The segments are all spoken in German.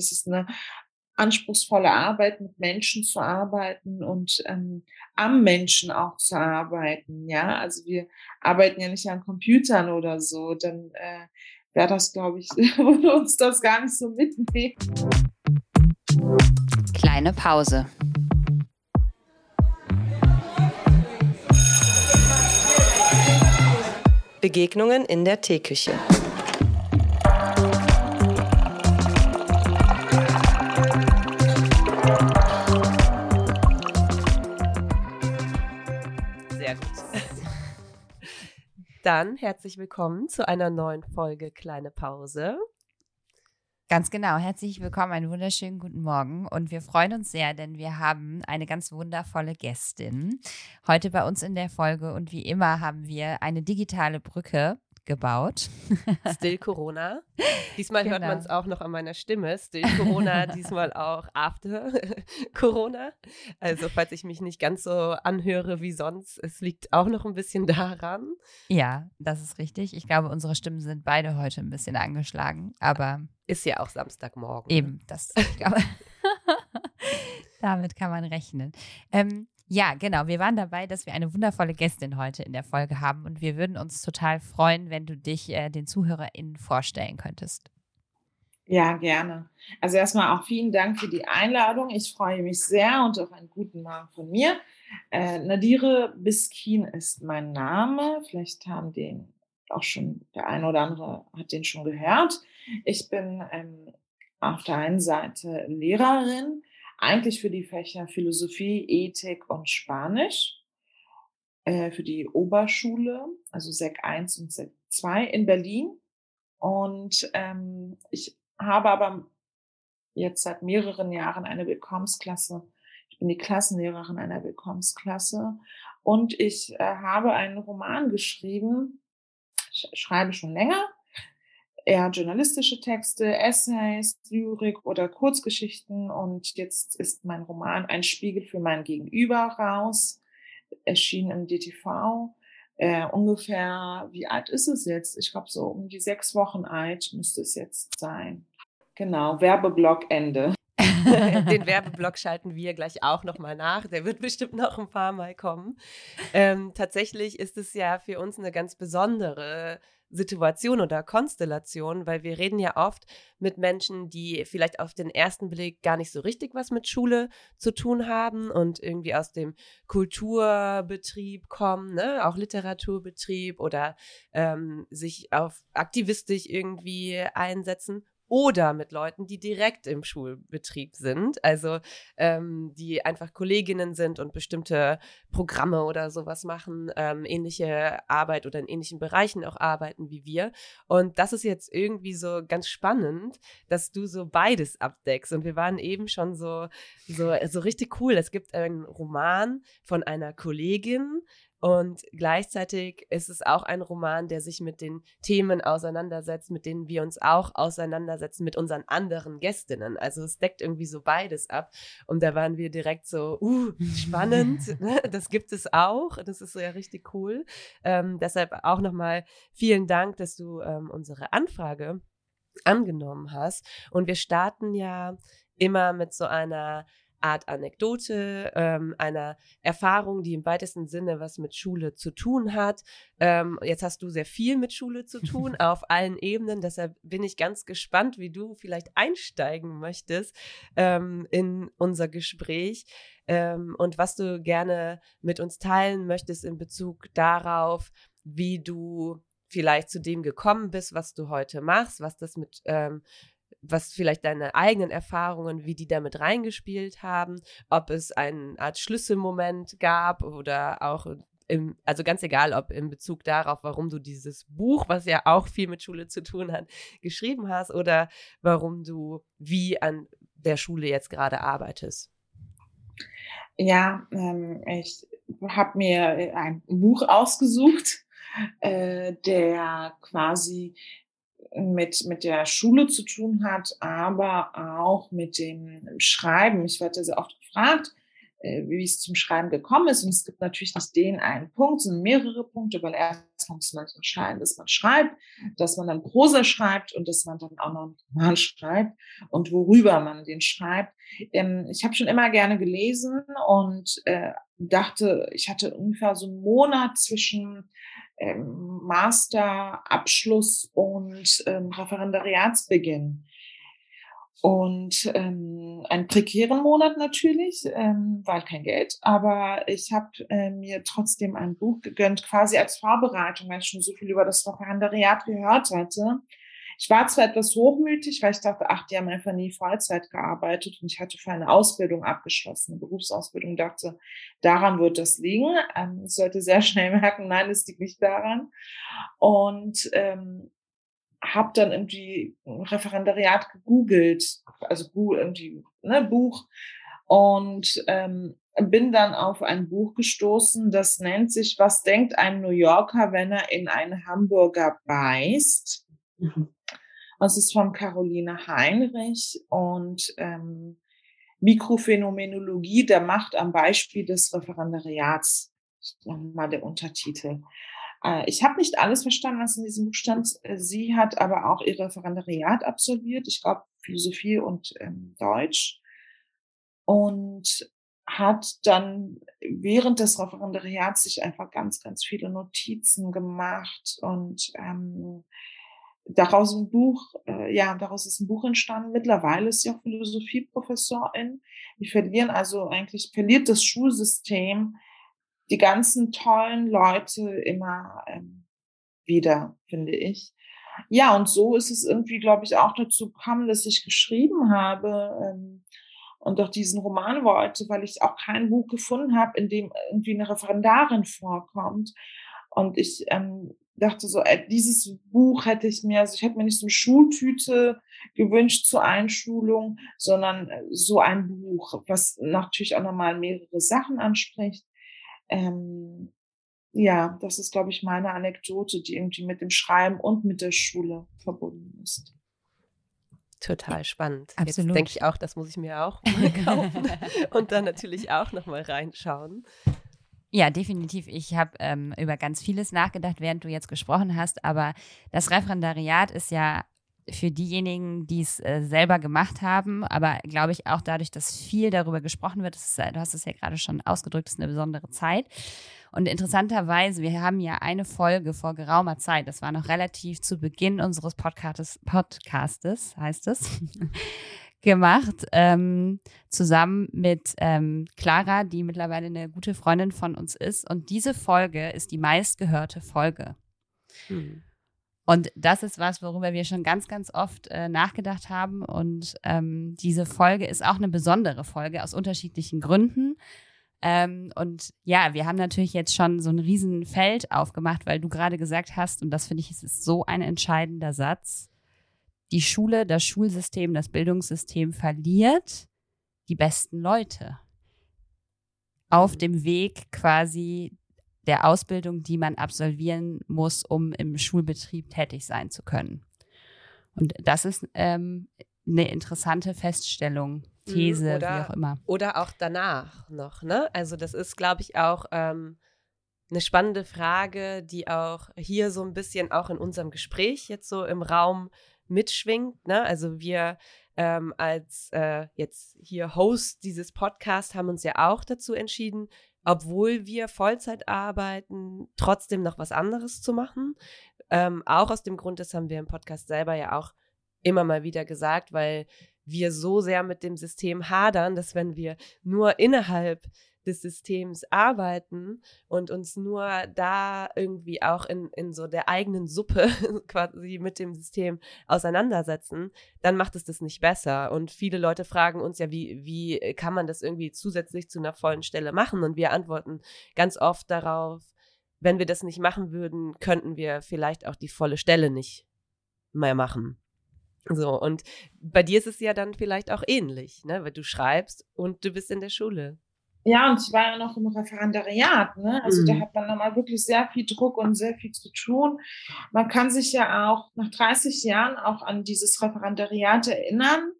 es ist eine anspruchsvolle Arbeit, mit Menschen zu arbeiten und ähm, am Menschen auch zu arbeiten. Ja, also wir arbeiten ja nicht an Computern oder so, dann äh, wäre das, glaube ich, würde uns das gar nicht so mitnehmen. Kleine Pause. Begegnungen in der Teeküche. Dann herzlich willkommen zu einer neuen Folge Kleine Pause. Ganz genau, herzlich willkommen, einen wunderschönen guten Morgen. Und wir freuen uns sehr, denn wir haben eine ganz wundervolle Gästin heute bei uns in der Folge. Und wie immer haben wir eine digitale Brücke gebaut. Still Corona. Diesmal genau. hört man es auch noch an meiner Stimme. Still Corona, diesmal auch After Corona. Also falls ich mich nicht ganz so anhöre wie sonst, es liegt auch noch ein bisschen daran. Ja, das ist richtig. Ich glaube, unsere Stimmen sind beide heute ein bisschen angeschlagen, aber ist ja auch Samstagmorgen. Ne? Eben, das. damit kann man rechnen. Ähm, ja, genau. Wir waren dabei, dass wir eine wundervolle Gästin heute in der Folge haben und wir würden uns total freuen, wenn du dich äh, den ZuhörerInnen vorstellen könntest. Ja, gerne. Also erstmal auch vielen Dank für die Einladung. Ich freue mich sehr und auch einen guten Morgen von mir. Äh, Nadire Biskin ist mein Name. Vielleicht haben den auch schon, der eine oder andere hat den schon gehört. Ich bin ähm, auf der einen Seite Lehrerin, eigentlich für die Fächer Philosophie, Ethik und Spanisch äh, für die Oberschule, also Sek 1 und Sek 2 in Berlin. Und ähm, ich habe aber jetzt seit mehreren Jahren eine Willkommensklasse. Ich bin die Klassenlehrerin einer Willkommensklasse und ich äh, habe einen Roman geschrieben, ich schreibe schon länger, eher journalistische Texte, Essays, Lyrik oder Kurzgeschichten. Und jetzt ist mein Roman Ein Spiegel für mein Gegenüber raus, erschienen im DTV. Äh, ungefähr, wie alt ist es jetzt? Ich glaube, so um die sechs Wochen alt müsste es jetzt sein. Genau, Werbeblock Ende. Den Werbeblock schalten wir gleich auch nochmal nach. Der wird bestimmt noch ein paar Mal kommen. Ähm, tatsächlich ist es ja für uns eine ganz besondere Situation oder Konstellation, weil wir reden ja oft mit Menschen, die vielleicht auf den ersten Blick gar nicht so richtig was mit Schule zu tun haben und irgendwie aus dem Kulturbetrieb kommen, ne? auch Literaturbetrieb oder ähm, sich auf aktivistisch irgendwie einsetzen oder mit Leuten, die direkt im Schulbetrieb sind, also ähm, die einfach Kolleginnen sind und bestimmte Programme oder sowas machen, ähm, ähnliche Arbeit oder in ähnlichen Bereichen auch arbeiten wie wir. Und das ist jetzt irgendwie so ganz spannend, dass du so beides abdeckst. Und wir waren eben schon so, so, so richtig cool. Es gibt einen Roman von einer Kollegin, und gleichzeitig ist es auch ein Roman, der sich mit den Themen auseinandersetzt, mit denen wir uns auch auseinandersetzen, mit unseren anderen Gästinnen. Also es deckt irgendwie so beides ab. Und da waren wir direkt so, uh, spannend, ne? das gibt es auch. Das ist ja richtig cool. Ähm, deshalb auch nochmal vielen Dank, dass du ähm, unsere Anfrage angenommen hast. Und wir starten ja immer mit so einer Art Anekdote, ähm, einer Erfahrung, die im weitesten Sinne was mit Schule zu tun hat. Ähm, jetzt hast du sehr viel mit Schule zu tun, auf allen Ebenen. Deshalb bin ich ganz gespannt, wie du vielleicht einsteigen möchtest ähm, in unser Gespräch ähm, und was du gerne mit uns teilen möchtest in Bezug darauf, wie du vielleicht zu dem gekommen bist, was du heute machst, was das mit ähm, was vielleicht deine eigenen Erfahrungen, wie die damit reingespielt haben, ob es eine Art Schlüsselmoment gab oder auch im, also ganz egal, ob in Bezug darauf, warum du dieses Buch, was ja auch viel mit Schule zu tun hat, geschrieben hast oder warum du wie an der Schule jetzt gerade arbeitest. Ja, ähm, ich habe mir ein Buch ausgesucht, äh, der quasi mit, mit der Schule zu tun hat, aber auch mit dem Schreiben. Ich werde sehr oft gefragt, wie es zum Schreiben gekommen ist. Und es gibt natürlich nicht den einen Punkt, sondern mehrere Punkte, weil erst muss man entscheiden, dass man schreibt, dass man dann Prosa schreibt und dass man dann auch noch einen Roman schreibt und worüber man den schreibt. Ähm, ich habe schon immer gerne gelesen und äh, dachte, ich hatte ungefähr so einen Monat zwischen ähm, Masterabschluss und ähm, Referendariatsbeginn. Und ähm, einen prekären Monat natürlich, ähm, weil kein Geld. Aber ich habe äh, mir trotzdem ein Buch gegönnt, quasi als Vorbereitung, weil ich schon so viel über das Referendariat gehört hatte. Ich war zwar etwas hochmütig, weil ich dachte, ach, die haben einfach nie Vollzeit gearbeitet und ich hatte für eine Ausbildung abgeschlossen, eine Berufsausbildung, dachte, daran wird das liegen. Ähm, ich sollte sehr schnell merken, nein, es liegt nicht daran. Und ähm, habe dann irgendwie Referendariat gegoogelt, also irgendwie ne, Buch und ähm, bin dann auf ein Buch gestoßen, das nennt sich Was denkt ein New Yorker, wenn er in einen Hamburger beißt? Mhm. Das ist von Caroline Heinrich und ähm, Mikrophänomenologie der Macht am Beispiel des Referendariats. Mal der Untertitel. Äh, ich habe nicht alles verstanden, was in diesem Buch stand. Sie hat aber auch ihr Referendariat absolviert. Ich glaube, Philosophie und ähm, Deutsch. Und hat dann während des Referendariats sich einfach ganz, ganz viele Notizen gemacht und ähm, daraus ein Buch, äh, ja, daraus ist ein Buch entstanden. Mittlerweile ist sie auch Philosophieprofessorin. Wir verlieren also eigentlich, verliert das Schulsystem die ganzen tollen Leute immer ähm, wieder, finde ich. Ja, und so ist es irgendwie, glaube ich, auch dazu gekommen, dass ich geschrieben habe ähm, und auch diesen Roman wollte, weil ich auch kein Buch gefunden habe, in dem irgendwie eine Referendarin vorkommt. Und ich ähm, dachte so, äh, dieses Buch hätte ich mir, also ich hätte mir nicht so eine Schultüte gewünscht zur Einschulung, sondern äh, so ein Buch, was natürlich auch nochmal mehrere Sachen anspricht. Ähm, ja, das ist, glaube ich, meine Anekdote, die irgendwie mit dem Schreiben und mit der Schule verbunden ist. Total spannend. Absolut. Jetzt denke ich auch, das muss ich mir auch mal kaufen und dann natürlich auch nochmal reinschauen. Ja, definitiv. Ich habe ähm, über ganz vieles nachgedacht, während du jetzt gesprochen hast, aber das Referendariat ist ja für diejenigen, die es äh, selber gemacht haben, aber glaube ich auch dadurch, dass viel darüber gesprochen wird, ist, du hast es ja gerade schon ausgedrückt, ist eine besondere Zeit. Und interessanterweise, wir haben ja eine Folge vor geraumer Zeit, das war noch relativ zu Beginn unseres Podcastes, Podcastes heißt es, gemacht, ähm, zusammen mit ähm, Clara, die mittlerweile eine gute Freundin von uns ist. Und diese Folge ist die meistgehörte Folge. Hm. Und das ist was, worüber wir schon ganz, ganz oft äh, nachgedacht haben. Und ähm, diese Folge ist auch eine besondere Folge aus unterschiedlichen Gründen. Ähm, und ja, wir haben natürlich jetzt schon so ein Riesenfeld aufgemacht, weil du gerade gesagt hast, und das finde ich, ist so ein entscheidender Satz, die Schule, das Schulsystem, das Bildungssystem verliert die besten Leute auf dem Weg quasi der Ausbildung, die man absolvieren muss, um im Schulbetrieb tätig sein zu können. Und das ist ähm, eine interessante Feststellung, mhm, These, oder, wie auch immer. Oder auch danach noch, ne? Also das ist, glaube ich, auch ähm, eine spannende Frage, die auch hier so ein bisschen auch in unserem Gespräch jetzt so im Raum mitschwingt. Ne? Also wir ähm, als äh, jetzt hier Host dieses Podcasts haben uns ja auch dazu entschieden, obwohl wir Vollzeit arbeiten, trotzdem noch was anderes zu machen. Ähm, auch aus dem Grund, das haben wir im Podcast selber ja auch immer mal wieder gesagt, weil wir so sehr mit dem System hadern, dass wenn wir nur innerhalb des Systems arbeiten und uns nur da irgendwie auch in, in so der eigenen Suppe quasi mit dem System auseinandersetzen, dann macht es das nicht besser. Und viele Leute fragen uns ja, wie, wie kann man das irgendwie zusätzlich zu einer vollen Stelle machen? Und wir antworten ganz oft darauf, wenn wir das nicht machen würden, könnten wir vielleicht auch die volle Stelle nicht mehr machen. So, und bei dir ist es ja dann vielleicht auch ähnlich, ne? Weil du schreibst und du bist in der Schule. Ja, und ich war ja noch im Referendariat, ne? Also mhm. da hat man nochmal wirklich sehr viel Druck und sehr viel zu tun. Man kann sich ja auch nach 30 Jahren auch an dieses Referendariat erinnern.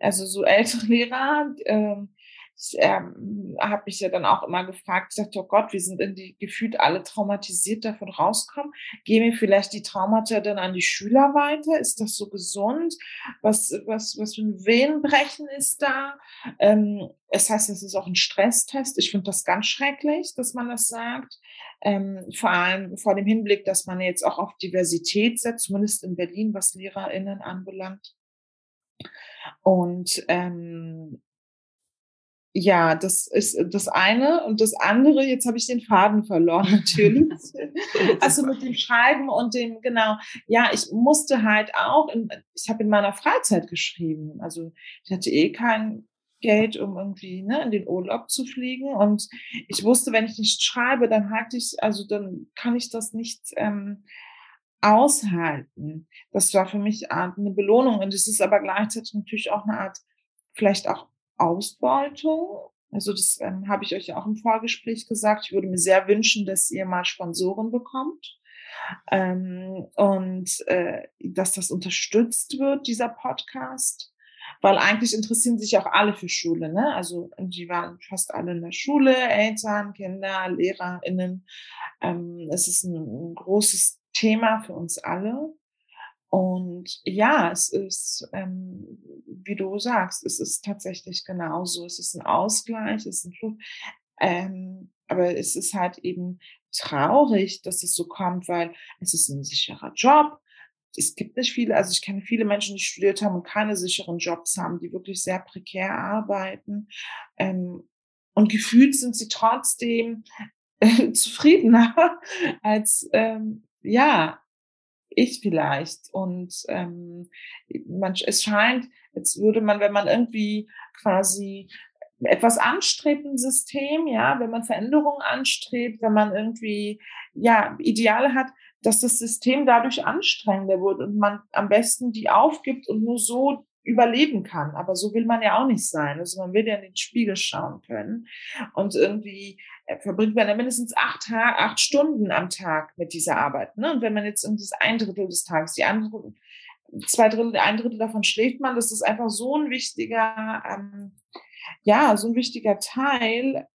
Also so ältere Lehrer, ähm, ich ähm, habe mich ja dann auch immer gefragt, ich dachte, oh Gott, wir sind irgendwie gefühlt alle traumatisiert davon rauskommen. Gehen wir vielleicht die Traumata dann an die Schüler weiter? Ist das so gesund? Was, was, was für ein Venenbrechen ist da? Ähm, es heißt, es ist auch ein Stresstest. Ich finde das ganz schrecklich, dass man das sagt. Ähm, vor allem vor dem Hinblick, dass man jetzt auch auf Diversität setzt, zumindest in Berlin, was LehrerInnen anbelangt. Und ähm, ja, das ist das eine. Und das andere, jetzt habe ich den Faden verloren, natürlich. also mit dem Schreiben und dem, genau. Ja, ich musste halt auch, in, ich habe in meiner Freizeit geschrieben. Also ich hatte eh kein Geld, um irgendwie ne, in den Urlaub zu fliegen. Und ich wusste, wenn ich nicht schreibe, dann halte ich, also dann kann ich das nicht ähm, aushalten. Das war für mich eine Belohnung. Und es ist aber gleichzeitig natürlich auch eine Art, vielleicht auch Ausbeutung. Also das ähm, habe ich euch ja auch im Vorgespräch gesagt. Ich würde mir sehr wünschen, dass ihr mal Sponsoren bekommt ähm, und äh, dass das unterstützt wird, dieser Podcast. Weil eigentlich interessieren sich auch alle für Schule. Ne? Also die waren fast alle in der Schule, Eltern, Kinder, LehrerInnen. Ähm, es ist ein, ein großes Thema für uns alle. Und ja, es ist, ähm, wie du sagst, es ist tatsächlich genauso. Es ist ein Ausgleich, es ist ein Flug. Ähm, aber es ist halt eben traurig, dass es so kommt, weil es ist ein sicherer Job. Es gibt nicht viele, also ich kenne viele Menschen, die studiert haben und keine sicheren Jobs haben, die wirklich sehr prekär arbeiten. Ähm, und gefühlt sind sie trotzdem äh, zufriedener als ähm, ja ich vielleicht. Und ähm, man, es scheint, jetzt würde man, wenn man irgendwie quasi etwas anstrebt im System, ja, wenn man Veränderungen anstrebt, wenn man irgendwie ja Ideale hat, dass das System dadurch anstrengender wird und man am besten die aufgibt und nur so überleben kann. Aber so will man ja auch nicht sein. Also man will ja in den Spiegel schauen können. Und irgendwie verbringt man ja mindestens acht, acht Stunden am Tag mit dieser Arbeit. Ne? Und wenn man jetzt irgendwie das ein Drittel des Tages, die andere, zwei Drittel, ein Drittel davon schläft man, das ist einfach so ein wichtiger, ähm, ja, so ein wichtiger Teil,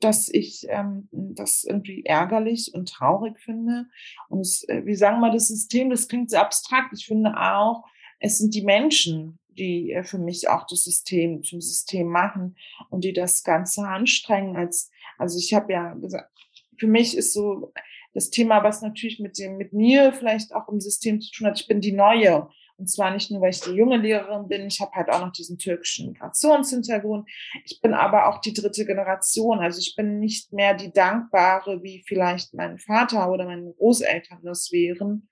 dass ich ähm, das irgendwie ärgerlich und traurig finde. Und es, äh, wie sagen wir, das System, das klingt sehr abstrakt. Ich finde auch, es sind die Menschen, die äh, für mich auch das System zum System machen und die das Ganze anstrengen. Als, also ich habe ja gesagt, für mich ist so das Thema, was natürlich mit dem, mit mir vielleicht auch im System zu tun hat. Ich bin die Neue. Und zwar nicht nur, weil ich die junge Lehrerin bin, ich habe halt auch noch diesen türkischen Migrationshintergrund. Ich bin aber auch die dritte Generation. Also ich bin nicht mehr die Dankbare, wie vielleicht mein Vater oder meine Großeltern das wären,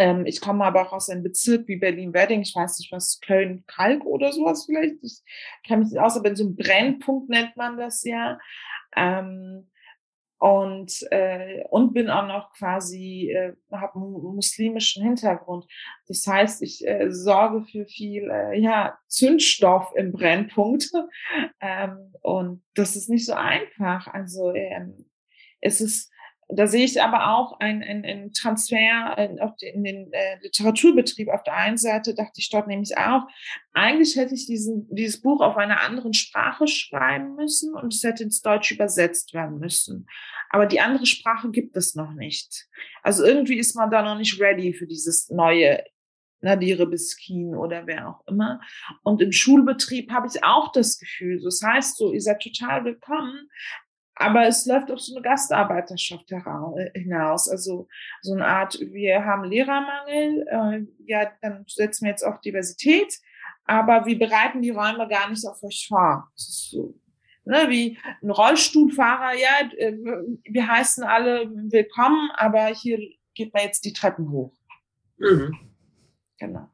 ähm, ich komme aber auch aus einem Bezirk wie Berlin-Wedding, ich weiß nicht was, Köln-Kalk oder sowas vielleicht. Ich kenne mich nicht aus, aber in so einem Brennpunkt nennt man das ja. Ähm, und äh, und bin auch noch quasi äh, habe einen muslimischen Hintergrund. Das heißt, ich äh, sorge für viel äh, ja Zündstoff im Brennpunkt ähm, und das ist nicht so einfach. Also ähm, es ist da sehe ich aber auch einen ein Transfer in den äh, Literaturbetrieb. Auf der einen Seite dachte ich dort nämlich auch, eigentlich hätte ich diesen, dieses Buch auf einer anderen Sprache schreiben müssen und es hätte ins Deutsch übersetzt werden müssen. Aber die andere Sprache gibt es noch nicht. Also irgendwie ist man da noch nicht ready für dieses neue Nadire Biskin oder wer auch immer. Und im Schulbetrieb habe ich auch das Gefühl, das heißt so, ihr seid total willkommen, aber es läuft auf so eine Gastarbeiterschaft äh, hinaus. Also so eine Art, wir haben Lehrermangel, äh, ja, dann setzen wir jetzt auf Diversität, aber wir bereiten die Räume gar nicht auf euch vor. Das ist so, ne, wie ein Rollstuhlfahrer, ja, äh, wir heißen alle willkommen, aber hier geht man jetzt die Treppen hoch. Mhm. Genau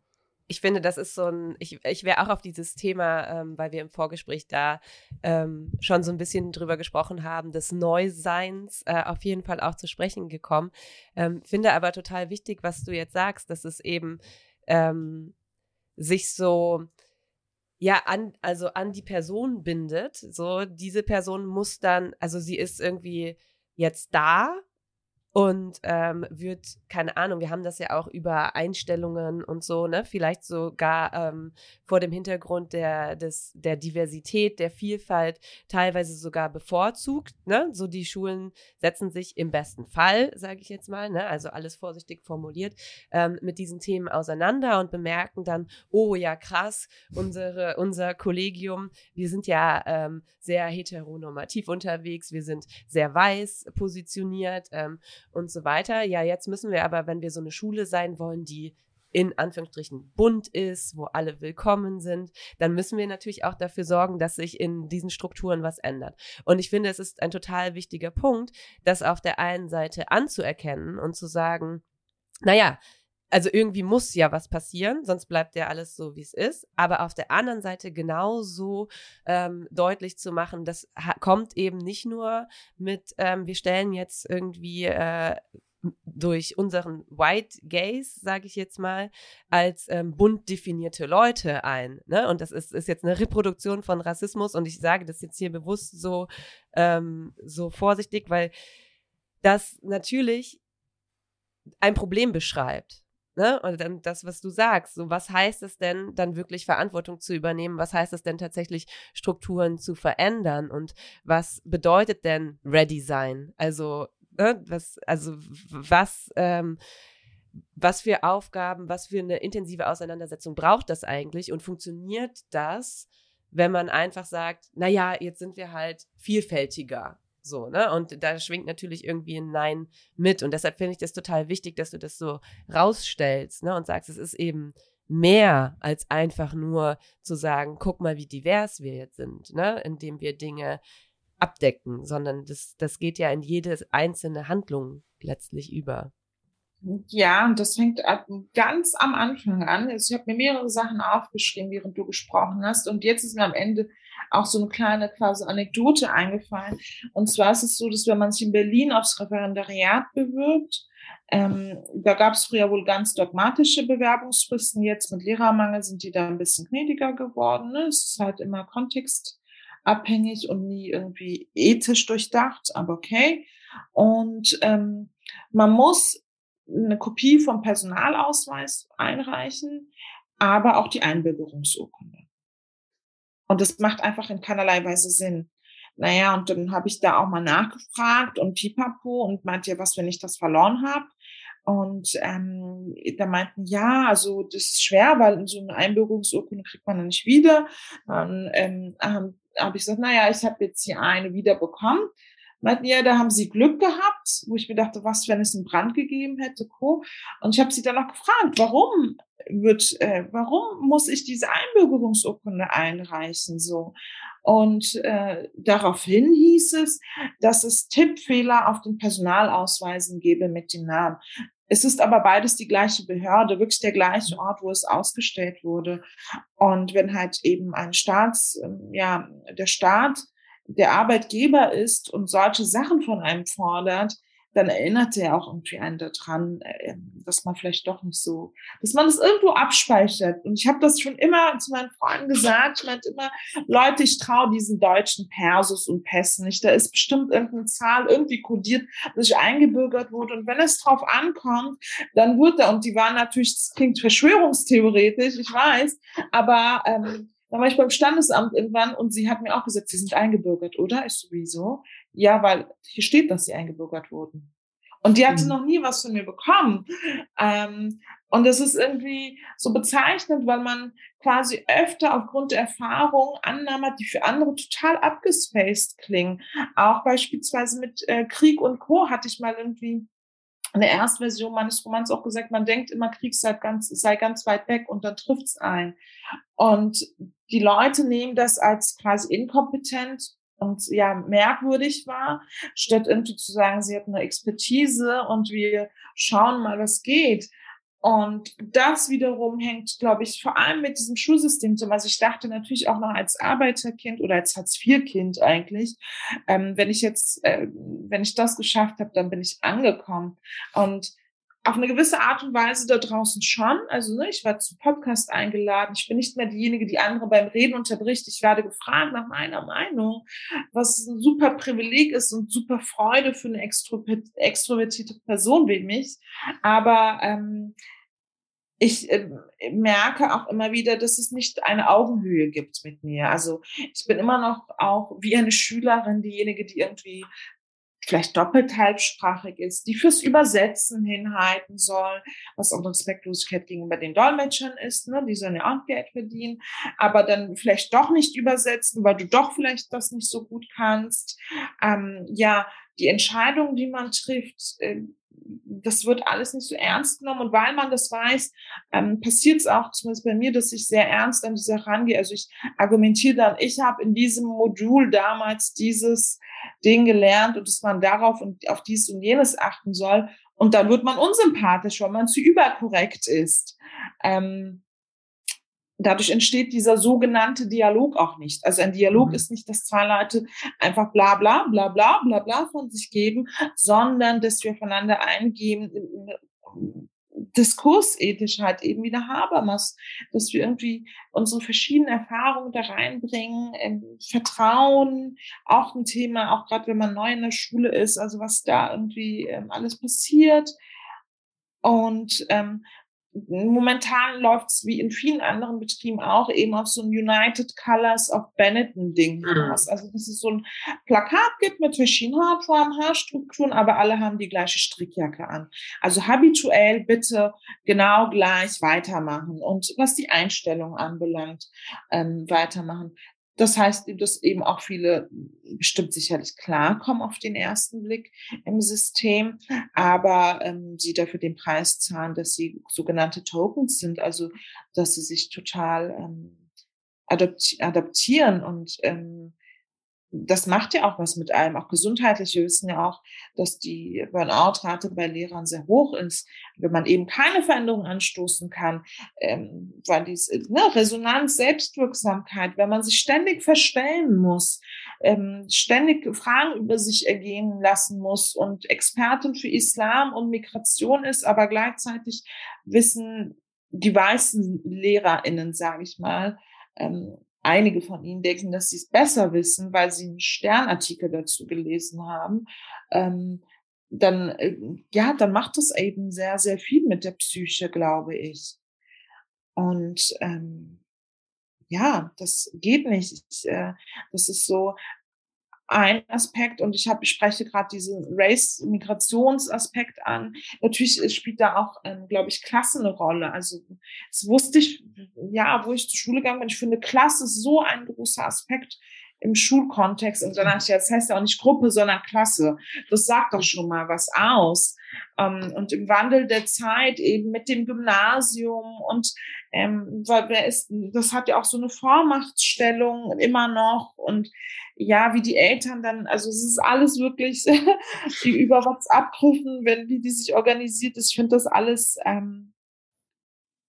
ich finde, das ist so ein, ich, ich wäre auch auf dieses Thema, ähm, weil wir im Vorgespräch da ähm, schon so ein bisschen drüber gesprochen haben, des Neuseins äh, auf jeden Fall auch zu sprechen gekommen. Ähm, finde aber total wichtig, was du jetzt sagst, dass es eben ähm, sich so ja an also an die Person bindet. So diese Person muss dann, also sie ist irgendwie jetzt da und ähm, wird, keine Ahnung, wir haben das ja auch über Einstellungen und so, ne, vielleicht sogar ähm, vor dem Hintergrund der, des, der Diversität, der Vielfalt teilweise sogar bevorzugt, ne, so die Schulen setzen sich im besten Fall, sage ich jetzt mal, ne, also alles vorsichtig formuliert, ähm, mit diesen Themen auseinander und bemerken dann, oh ja, krass, unsere, unser Kollegium, wir sind ja ähm, sehr heteronormativ unterwegs, wir sind sehr weiß positioniert, ähm, und so weiter. Ja, jetzt müssen wir aber, wenn wir so eine Schule sein wollen, die in Anführungsstrichen bunt ist, wo alle willkommen sind, dann müssen wir natürlich auch dafür sorgen, dass sich in diesen Strukturen was ändert. Und ich finde, es ist ein total wichtiger Punkt, das auf der einen Seite anzuerkennen und zu sagen, naja, also irgendwie muss ja was passieren, sonst bleibt ja alles so, wie es ist. Aber auf der anderen Seite genauso ähm, deutlich zu machen, das kommt eben nicht nur mit, ähm, wir stellen jetzt irgendwie äh, durch unseren White Gaze, sage ich jetzt mal, als ähm, bunt definierte Leute ein. Ne? Und das ist, ist jetzt eine Reproduktion von Rassismus und ich sage das jetzt hier bewusst so, ähm, so vorsichtig, weil das natürlich ein Problem beschreibt. Ne? Und dann das, was du sagst, so was heißt es denn, dann wirklich Verantwortung zu übernehmen? Was heißt es denn tatsächlich, Strukturen zu verändern? Und was bedeutet denn Ready sein? Also, ne? was, also was, ähm, was für Aufgaben, was für eine intensive Auseinandersetzung braucht das eigentlich? Und funktioniert das, wenn man einfach sagt, naja, jetzt sind wir halt vielfältiger so, ne? Und da schwingt natürlich irgendwie ein Nein mit. Und deshalb finde ich das total wichtig, dass du das so rausstellst, ne? Und sagst, es ist eben mehr als einfach nur zu sagen, guck mal, wie divers wir jetzt sind, ne? Indem wir Dinge abdecken, sondern das, das geht ja in jede einzelne Handlung letztlich über. Ja, und das fängt ganz am Anfang an. Also ich habe mir mehrere Sachen aufgeschrieben, während du gesprochen hast. Und jetzt ist mir am Ende auch so eine kleine quasi Anekdote eingefallen. Und zwar ist es so, dass wenn man sich in Berlin aufs Referendariat bewirbt, ähm, da gab es früher wohl ganz dogmatische Bewerbungsfristen. Jetzt mit Lehrermangel sind die da ein bisschen gnädiger geworden. Ne? Es ist halt immer kontextabhängig und nie irgendwie ethisch durchdacht, aber okay. Und ähm, man muss eine Kopie vom Personalausweis einreichen, aber auch die Einbürgerungsurkunde. Und das macht einfach in keinerlei Weise Sinn. Naja, und dann habe ich da auch mal nachgefragt und pipapo und meinte, was, wenn ich das verloren habe? Und ähm, da meinten, ja, also das ist schwer, weil so eine Einbürgerungsurkunde kriegt man dann nicht wieder. Dann ähm, habe ich gesagt, naja, ich habe jetzt hier eine wiederbekommen meinten, ja, da haben sie Glück gehabt, wo ich mir dachte, was, wenn es einen Brand gegeben hätte, Co. Und ich habe sie dann noch gefragt, warum wird, äh, warum muss ich diese Einbürgerungsurkunde einreichen, so? Und äh, daraufhin hieß es, dass es Tippfehler auf den Personalausweisen gebe mit dem Namen. Es ist aber beides die gleiche Behörde, wirklich der gleiche Ort, wo es ausgestellt wurde. Und wenn halt eben ein Staats, ähm, ja, der Staat der Arbeitgeber ist und solche Sachen von einem fordert, dann erinnert er auch irgendwie einen daran, äh, dass man vielleicht doch nicht so, dass man es das irgendwo abspeichert. Und ich habe das schon immer zu meinen Freunden gesagt. Ich meinte immer, Leute, ich traue diesen deutschen Persus und Pässen nicht. Da ist bestimmt irgendeine Zahl irgendwie kodiert, dass ich eingebürgert wurde. Und wenn es drauf ankommt, dann wird er, und die waren natürlich, das klingt verschwörungstheoretisch, ich weiß, aber ähm, dann war ich beim Standesamt irgendwann und sie hat mir auch gesagt, Sie sind eingebürgert, oder? Ich so, wieso? Ja, weil hier steht, dass Sie eingebürgert wurden. Und die hatte mhm. noch nie was von mir bekommen. Ähm, und das ist irgendwie so bezeichnend, weil man quasi öfter aufgrund der Erfahrung Annahmen hat, die für andere total abgespaced klingen. Auch beispielsweise mit äh, Krieg und Co. hatte ich mal irgendwie in der Erstversion meines Romans auch gesagt, man denkt immer, Krieg sei ganz, sei ganz weit weg und dann trifft's ein. Und die Leute nehmen das als quasi inkompetent und ja merkwürdig war, statt irgendwie zu sagen, sie hat eine Expertise und wir schauen mal, was geht. Und das wiederum hängt, glaube ich, vor allem mit diesem Schulsystem zusammen. Also ich dachte natürlich auch noch als Arbeiterkind oder als Hartz-IV-Kind eigentlich, ähm, wenn ich jetzt, äh, wenn ich das geschafft habe, dann bin ich angekommen. Und auf eine gewisse Art und Weise da draußen schon. Also ne, ich war zu Podcast eingeladen. Ich bin nicht mehr diejenige, die andere beim Reden unterbricht. Ich werde gefragt nach meiner Meinung, was ein super Privileg ist und super Freude für eine extrovertierte Person wie mich. Aber ähm, ich äh, merke auch immer wieder, dass es nicht eine Augenhöhe gibt mit mir. Also ich bin immer noch auch wie eine Schülerin, diejenige, die irgendwie vielleicht doppelt halbsprachig ist, die fürs Übersetzen hinhalten soll, was auch Respektlosigkeit gegenüber den Dolmetschern ist, ne? die sollen ja auch Geld verdienen, aber dann vielleicht doch nicht übersetzen, weil du doch vielleicht das nicht so gut kannst. Ähm, ja, die Entscheidung, die man trifft, äh, das wird alles nicht so ernst genommen. Und weil man das weiß, ähm, passiert es auch zumindest bei mir, dass ich sehr ernst an die Sache rangehe. Also ich argumentiere dann, ich habe in diesem Modul damals dieses Ding gelernt und dass man darauf und auf dies und jenes achten soll. Und dann wird man unsympathisch, weil man zu überkorrekt ist. Ähm, dadurch entsteht dieser sogenannte Dialog auch nicht. Also ein Dialog mhm. ist nicht, dass zwei Leute einfach bla bla bla bla bla bla von sich geben, sondern dass wir voneinander eingehen, diskursethisch halt eben wieder Habermas, dass wir irgendwie unsere verschiedenen Erfahrungen da reinbringen, ähm, Vertrauen, auch ein Thema, auch gerade wenn man neu in der Schule ist, also was da irgendwie ähm, alles passiert. Und ähm, momentan läuft es wie in vielen anderen Betrieben auch eben auf so ein United Colors of Benetton-Ding mhm. Also, dass es so ein Plakat gibt mit verschiedenen Haarfarben, Haarstrukturen, aber alle haben die gleiche Strickjacke an. Also habituell bitte genau gleich weitermachen und was die Einstellung anbelangt, ähm, weitermachen. Das heißt, dass eben auch viele bestimmt sicherlich klarkommen auf den ersten Blick im System, aber ähm, sie dafür den Preis zahlen, dass sie sogenannte Tokens sind, also dass sie sich total ähm, adaptieren und ähm, das macht ja auch was mit einem, auch gesundheitlich. Wir wissen ja auch, dass die Burnout-Rate bei Lehrern sehr hoch ist, wenn man eben keine Veränderung anstoßen kann, ähm, weil diese ne, Resonanz, Selbstwirksamkeit, wenn man sich ständig verstellen muss, ähm, ständig Fragen über sich ergehen lassen muss und Expertin für Islam und Migration ist, aber gleichzeitig wissen die weißen LehrerInnen, sage ich mal, ähm, einige von ihnen denken, dass sie es besser wissen, weil sie einen Sternartikel dazu gelesen haben, ähm, dann, äh, ja, dann macht das eben sehr, sehr viel mit der Psyche, glaube ich. Und ähm, ja, das geht nicht. Ich, äh, das ist so, ein Aspekt und ich habe ich spreche gerade diesen Race Migrationsaspekt an. Natürlich spielt da auch, ähm, glaube ich, Klasse eine Rolle. Also das wusste ich, ja, wo ich zur Schule gegangen bin. Ich finde, Klasse ist so ein großer Aspekt im Schulkontext. Und dann dachte ich, das heißt ja auch nicht Gruppe, sondern Klasse. Das sagt doch schon mal was aus. Ähm, und im Wandel der Zeit eben mit dem Gymnasium und ähm, wer ist, das hat ja auch so eine Vormachtstellung immer noch und ja, wie die Eltern dann, also es ist alles wirklich, die über WhatsApp rufen, wenn wie die sich organisiert ist. Ich finde das alles, ähm,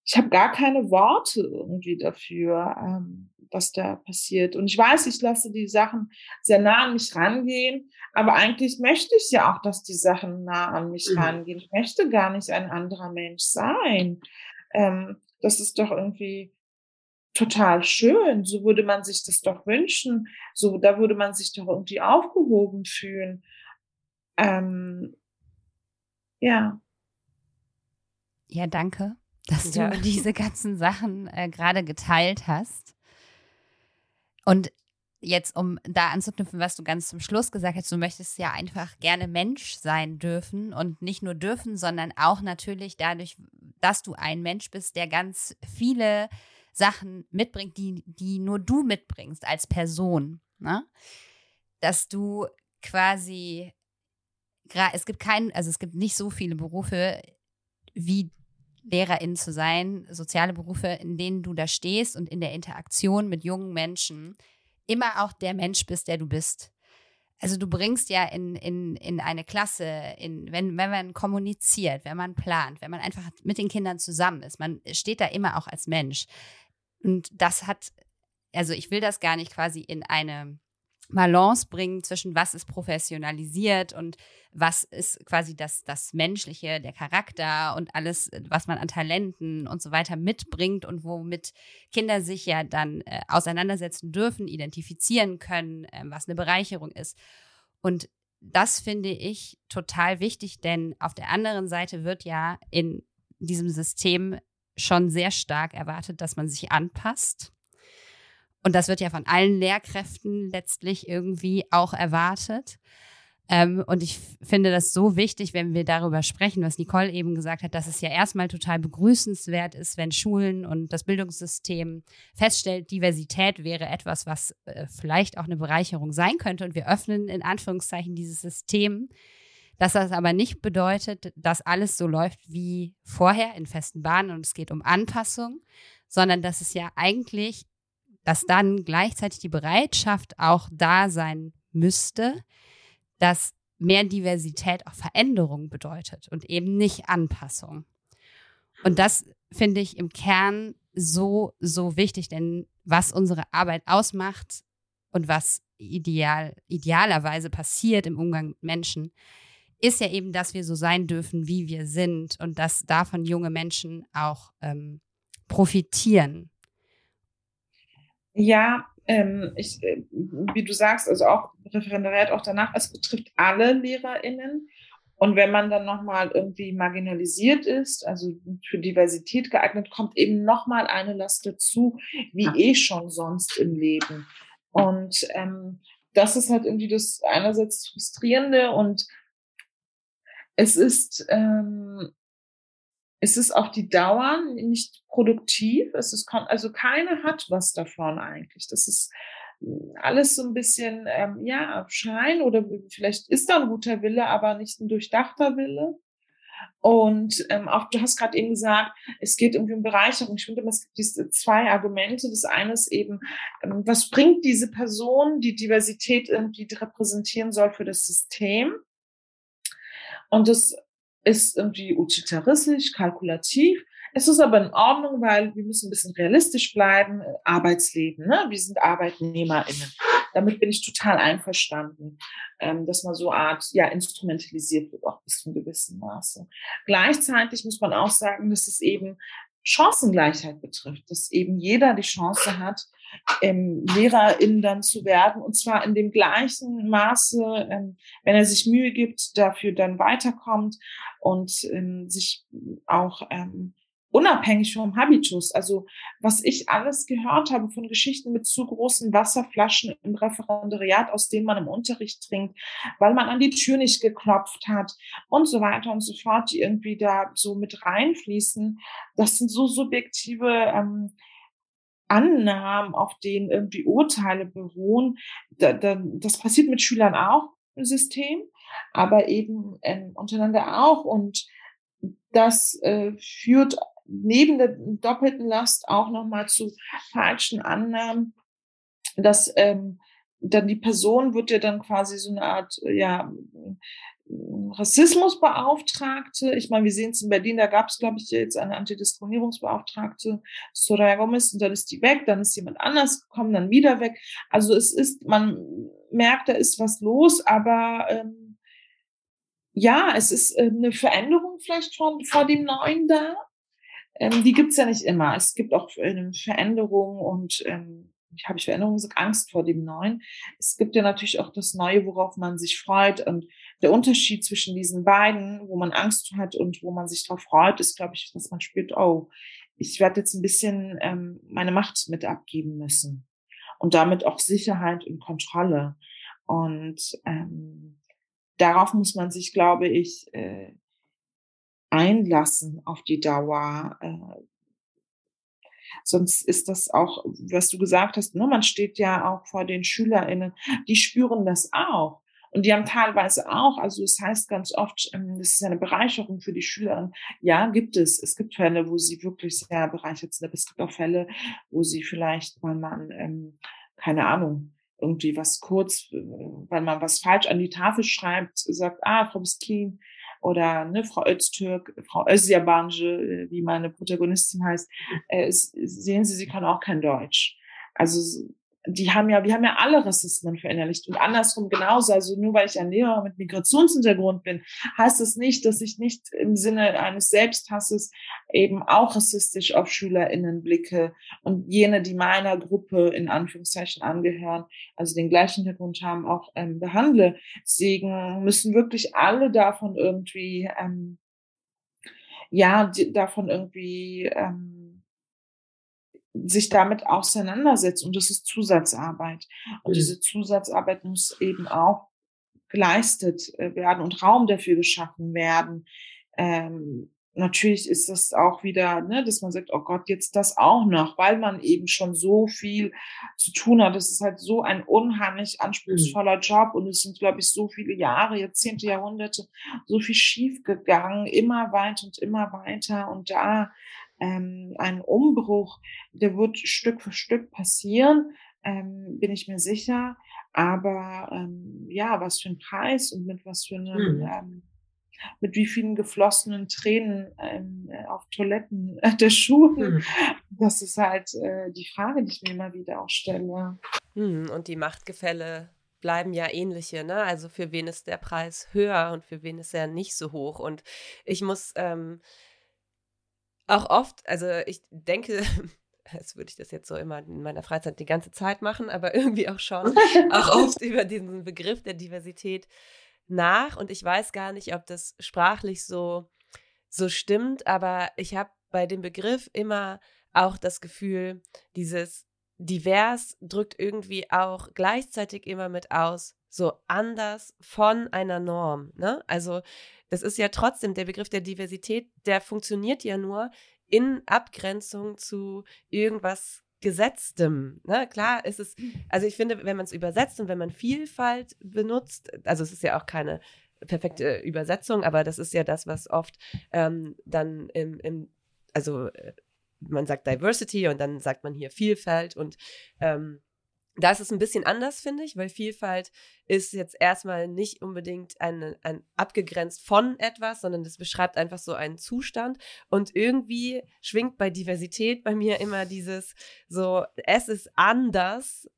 ich habe gar keine Worte irgendwie dafür, ähm, was da passiert. Und ich weiß, ich lasse die Sachen sehr nah an mich rangehen, aber eigentlich möchte ich ja auch, dass die Sachen nah an mich mhm. rangehen. Ich möchte gar nicht ein anderer Mensch sein. Ähm, das ist doch irgendwie total schön. So würde man sich das doch wünschen. So, da würde man sich doch irgendwie aufgehoben fühlen. Ähm, ja. Ja, danke, dass du ja. diese ganzen Sachen äh, gerade geteilt hast. Und jetzt, um da anzuknüpfen, was du ganz zum Schluss gesagt hast, du möchtest ja einfach gerne Mensch sein dürfen und nicht nur dürfen, sondern auch natürlich dadurch, dass du ein Mensch bist, der ganz viele Sachen mitbringt, die, die nur du mitbringst als Person. Ne? Dass du quasi, es gibt keinen, also es gibt nicht so viele Berufe wie Lehrerin zu sein, soziale Berufe, in denen du da stehst und in der Interaktion mit jungen Menschen immer auch der Mensch bist, der du bist. Also du bringst ja in, in, in eine Klasse, in, wenn, wenn man kommuniziert, wenn man plant, wenn man einfach mit den Kindern zusammen ist, man steht da immer auch als Mensch. Und das hat, also ich will das gar nicht quasi in eine Balance bringen zwischen was ist professionalisiert und was ist quasi das, das Menschliche, der Charakter und alles, was man an Talenten und so weiter mitbringt und womit Kinder sich ja dann äh, auseinandersetzen dürfen, identifizieren können, äh, was eine Bereicherung ist. Und das finde ich total wichtig, denn auf der anderen Seite wird ja in diesem System schon sehr stark erwartet, dass man sich anpasst und das wird ja von allen Lehrkräften letztlich irgendwie auch erwartet. Ähm, und ich finde das so wichtig, wenn wir darüber sprechen, was Nicole eben gesagt hat, dass es ja erstmal total begrüßenswert ist, wenn Schulen und das Bildungssystem feststellt, Diversität wäre etwas, was äh, vielleicht auch eine Bereicherung sein könnte. Und wir öffnen in Anführungszeichen dieses System. Dass das aber nicht bedeutet, dass alles so läuft wie vorher in festen Bahnen und es geht um Anpassung, sondern dass es ja eigentlich dass dann gleichzeitig die Bereitschaft auch da sein müsste, dass mehr Diversität auch Veränderung bedeutet und eben nicht Anpassung. Und das finde ich im Kern so, so wichtig, denn was unsere Arbeit ausmacht und was ideal, idealerweise passiert im Umgang mit Menschen, ist ja eben, dass wir so sein dürfen, wie wir sind und dass davon junge Menschen auch ähm, profitieren. Ja, ähm, ich, äh, wie du sagst, also auch Referendariat auch danach, es betrifft alle LehrerInnen. Und wenn man dann nochmal irgendwie marginalisiert ist, also für Diversität geeignet, kommt eben nochmal eine Last dazu, wie eh schon sonst im Leben. Und ähm, das ist halt irgendwie das einerseits frustrierende und es ist ähm, es ist auf die Dauer nicht produktiv. Es ist, also keine hat was davon eigentlich. Das ist hm, alles so ein bisschen, ähm, ja, Schein oder vielleicht ist da ein guter Wille, aber nicht ein durchdachter Wille. Und ähm, auch du hast gerade eben gesagt, es geht irgendwie um Bereicherung. Ich finde, es gibt diese zwei Argumente. Das eine ist eben, ähm, was bringt diese Person, die Diversität irgendwie repräsentieren soll für das System? Und das ist irgendwie utilitaristisch, kalkulativ. Es ist aber in Ordnung, weil wir müssen ein bisschen realistisch bleiben. Arbeitsleben, ne? Wir sind ArbeitnehmerInnen. Damit bin ich total einverstanden, ähm, dass man so Art, ja, instrumentalisiert wird, auch bis zu einem gewissen Maße. Gleichzeitig muss man auch sagen, dass es eben Chancengleichheit betrifft, dass eben jeder die Chance hat, ähm, Lehrerin dann zu werden und zwar in dem gleichen Maße, ähm, wenn er sich Mühe gibt, dafür dann weiterkommt und ähm, sich auch ähm, unabhängig vom Habitus, also was ich alles gehört habe von Geschichten mit zu großen Wasserflaschen im Referendariat, aus denen man im Unterricht trinkt, weil man an die Tür nicht geklopft hat und so weiter und so fort, die irgendwie da so mit reinfließen. Das sind so subjektive ähm, Annahmen, auf denen irgendwie Urteile beruhen. Da, da, das passiert mit Schülern auch im System, aber eben ähm, untereinander auch. Und das äh, führt neben der doppelten Last auch nochmal zu falschen Annahmen, dass ähm, dann die Person wird ja dann quasi so eine Art, ja, Rassismusbeauftragte. Ich meine, wir sehen es in Berlin, da gab es, glaube ich, jetzt eine Antidiskriminierungsbeauftragte, Soraya Gomez, und dann ist die weg, dann ist jemand anders gekommen, dann wieder weg. Also es ist, man merkt, da ist was los, aber ähm, ja, es ist äh, eine Veränderung vielleicht schon vor dem Neuen da. Ähm, die gibt's ja nicht immer. Es gibt auch äh, Veränderungen und ähm, ich habe ich Veränderungsangst vor dem Neuen. Es gibt ja natürlich auch das Neue, worauf man sich freut. Und der Unterschied zwischen diesen beiden, wo man Angst hat und wo man sich darauf freut, ist, glaube ich, dass man spürt, oh, ich werde jetzt ein bisschen ähm, meine Macht mit abgeben müssen. Und damit auch Sicherheit und Kontrolle. Und ähm, darauf muss man sich, glaube ich, äh, einlassen auf die Dauer. Äh, Sonst ist das auch, was du gesagt hast, ne, man steht ja auch vor den SchülerInnen, die spüren das auch. Und die haben teilweise auch, also es das heißt ganz oft, ähm, das ist eine Bereicherung für die Schüler. Ja, gibt es. Es gibt Fälle, wo sie wirklich sehr bereichert sind. Aber es gibt auch Fälle, wo sie vielleicht, weil man, ähm, keine Ahnung, irgendwie was kurz, äh, weil man was falsch an die Tafel schreibt, sagt, ah, Frau Biskin, oder ne, Frau Öztürk, Frau Özyabancı, äh, wie meine Protagonistin heißt, äh, sehen Sie, sie kann auch kein Deutsch. Also die haben ja, wir haben ja alle Rassismen verinnerlicht und andersrum genauso. Also nur weil ich ein Lehrer mit Migrationshintergrund bin, heißt das nicht, dass ich nicht im Sinne eines Selbsthasses eben auch rassistisch auf SchülerInnen blicke und jene, die meiner Gruppe in Anführungszeichen angehören, also den gleichen Hintergrund haben, auch ähm, behandle. Deswegen müssen wirklich alle davon irgendwie, ähm, ja, davon irgendwie, ähm, sich damit auseinandersetzt. Und das ist Zusatzarbeit. Und mhm. diese Zusatzarbeit muss eben auch geleistet äh, werden und Raum dafür geschaffen werden. Ähm, natürlich ist das auch wieder, ne, dass man sagt, oh Gott, jetzt das auch noch, weil man eben schon so viel zu tun hat. Es ist halt so ein unheimlich mhm. anspruchsvoller. Job und es sind, glaube ich, so viele Jahre, Jahrzehnte, Jahrhunderte, so viel schief gegangen, immer weiter und immer weiter. Und da ähm, ein Umbruch, der wird Stück für Stück passieren, ähm, bin ich mir sicher. Aber ähm, ja, was für ein Preis und mit was für einem, mhm. ähm, mit wie vielen geflossenen Tränen ähm, auf Toiletten äh, der Schulen, mhm. das ist halt äh, die Frage, die ich mir immer wieder auch stelle. Mhm. Und die Machtgefälle bleiben ja ähnliche, ne? Also für wen ist der Preis höher und für wen ist er nicht so hoch? Und ich muss ähm, auch oft, also ich denke, als würde ich das jetzt so immer in meiner Freizeit die ganze Zeit machen, aber irgendwie auch schon, auch oft über diesen Begriff der Diversität nach. Und ich weiß gar nicht, ob das sprachlich so, so stimmt, aber ich habe bei dem Begriff immer auch das Gefühl, dieses divers drückt irgendwie auch gleichzeitig immer mit aus, so anders von einer Norm. Ne? Also das ist ja trotzdem der Begriff der Diversität, der funktioniert ja nur in Abgrenzung zu irgendwas Gesetztem. Ne? Klar ist es, also ich finde, wenn man es übersetzt und wenn man Vielfalt benutzt, also es ist ja auch keine perfekte Übersetzung, aber das ist ja das, was oft ähm, dann im, im, also äh, man sagt Diversity und dann sagt man hier Vielfalt und ähm, da ist es ein bisschen anders, finde ich, weil Vielfalt ist jetzt erstmal nicht unbedingt ein, ein abgegrenzt von etwas, sondern das beschreibt einfach so einen Zustand. Und irgendwie schwingt bei Diversität bei mir immer dieses so, es ist anders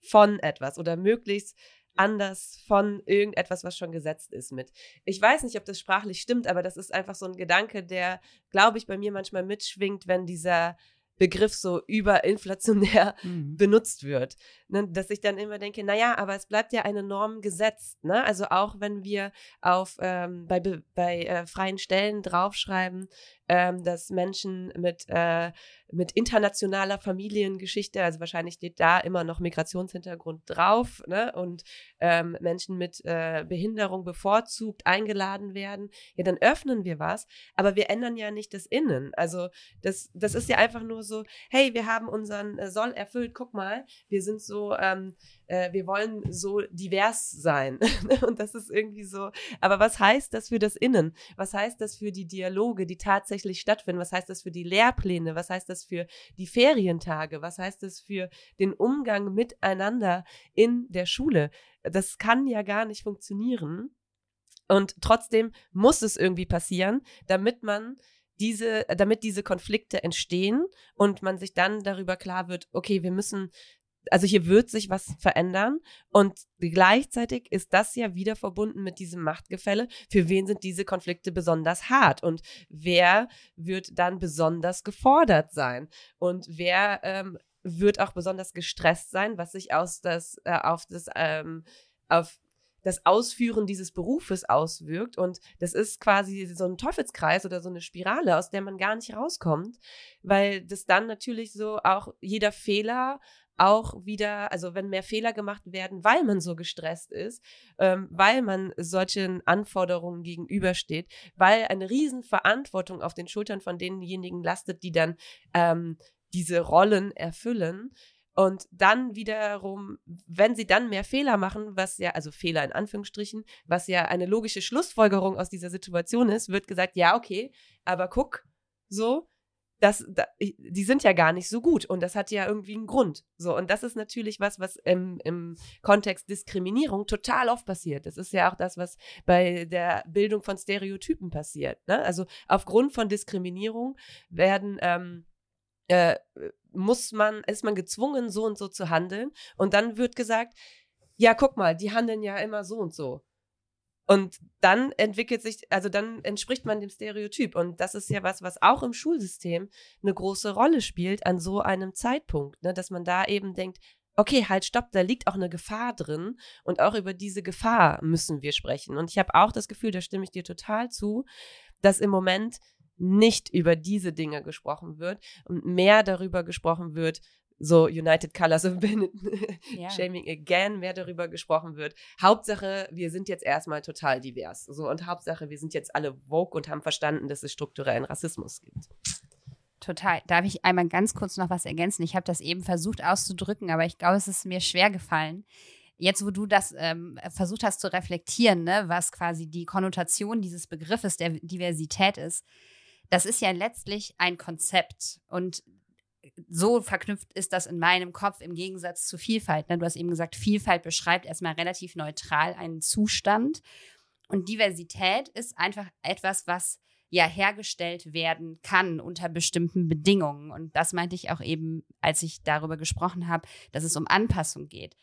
von etwas oder möglichst anders von irgendetwas, was schon gesetzt ist mit. Ich weiß nicht, ob das sprachlich stimmt, aber das ist einfach so ein Gedanke, der, glaube ich, bei mir manchmal mitschwingt, wenn dieser Begriff so überinflationär mhm. benutzt wird. Ne? Dass ich dann immer denke, naja, aber es bleibt ja eine Norm gesetzt. Ne? Also auch wenn wir auf ähm, bei, bei äh, freien Stellen draufschreiben, ähm, dass Menschen mit, äh, mit internationaler Familiengeschichte, also wahrscheinlich steht da immer noch Migrationshintergrund drauf, ne? und ähm, Menschen mit äh, Behinderung bevorzugt eingeladen werden, ja, dann öffnen wir was, aber wir ändern ja nicht das Innen. Also das, das ist ja einfach nur so, hey, wir haben unseren äh, Soll erfüllt, guck mal, wir sind so, ähm, äh, wir wollen so divers sein. und das ist irgendwie so, aber was heißt das für das Innen? Was heißt das für die Dialoge, die tatsächlich stattfinden? Was heißt das für die Lehrpläne? Was heißt das für die Ferientage? Was heißt das für den Umgang miteinander in der Schule? Das kann ja gar nicht funktionieren. Und trotzdem muss es irgendwie passieren, damit man diese, damit diese Konflikte entstehen und man sich dann darüber klar wird, okay, wir müssen also hier wird sich was verändern und gleichzeitig ist das ja wieder verbunden mit diesem Machtgefälle. Für wen sind diese Konflikte besonders hart und wer wird dann besonders gefordert sein und wer ähm, wird auch besonders gestresst sein, was sich aus das, äh, auf das, ähm, auf das Ausführen dieses Berufes auswirkt. Und das ist quasi so ein Teufelskreis oder so eine Spirale, aus der man gar nicht rauskommt, weil das dann natürlich so auch jeder Fehler auch wieder, also wenn mehr Fehler gemacht werden, weil man so gestresst ist, ähm, weil man solchen Anforderungen gegenübersteht, weil eine Riesenverantwortung auf den Schultern von denjenigen lastet, die dann ähm, diese Rollen erfüllen. Und dann wiederum, wenn sie dann mehr Fehler machen, was ja, also Fehler in Anführungsstrichen, was ja eine logische Schlussfolgerung aus dieser Situation ist, wird gesagt, ja, okay, aber guck, so, das, da, die sind ja gar nicht so gut und das hat ja irgendwie einen Grund. So, und das ist natürlich was, was im, im Kontext Diskriminierung total oft passiert. Das ist ja auch das, was bei der Bildung von Stereotypen passiert. Ne? Also aufgrund von Diskriminierung werden ähm, äh, muss man, ist man gezwungen, so und so zu handeln. Und dann wird gesagt, ja, guck mal, die handeln ja immer so und so. Und dann entwickelt sich, also dann entspricht man dem Stereotyp. Und das ist ja was, was auch im Schulsystem eine große Rolle spielt an so einem Zeitpunkt, ne? dass man da eben denkt, okay, halt, stopp, da liegt auch eine Gefahr drin und auch über diese Gefahr müssen wir sprechen. Und ich habe auch das Gefühl, da stimme ich dir total zu, dass im Moment nicht über diese Dinge gesprochen wird und mehr darüber gesprochen wird, so United Colors of ja. Shaming Again mehr darüber gesprochen wird. Hauptsache, wir sind jetzt erstmal total divers. So, und Hauptsache, wir sind jetzt alle woke und haben verstanden, dass es strukturellen Rassismus gibt. Total. Darf ich einmal ganz kurz noch was ergänzen? Ich habe das eben versucht auszudrücken, aber ich glaube, es ist mir schwer gefallen. Jetzt, wo du das ähm, versucht hast zu reflektieren, ne, was quasi die Konnotation dieses Begriffes der Diversität ist, das ist ja letztlich ein Konzept. Und so verknüpft ist das in meinem Kopf im Gegensatz zu Vielfalt. Ne? Du hast eben gesagt, Vielfalt beschreibt erstmal relativ neutral einen Zustand. Und Diversität ist einfach etwas, was ja hergestellt werden kann unter bestimmten Bedingungen. Und das meinte ich auch eben, als ich darüber gesprochen habe, dass es um Anpassung geht.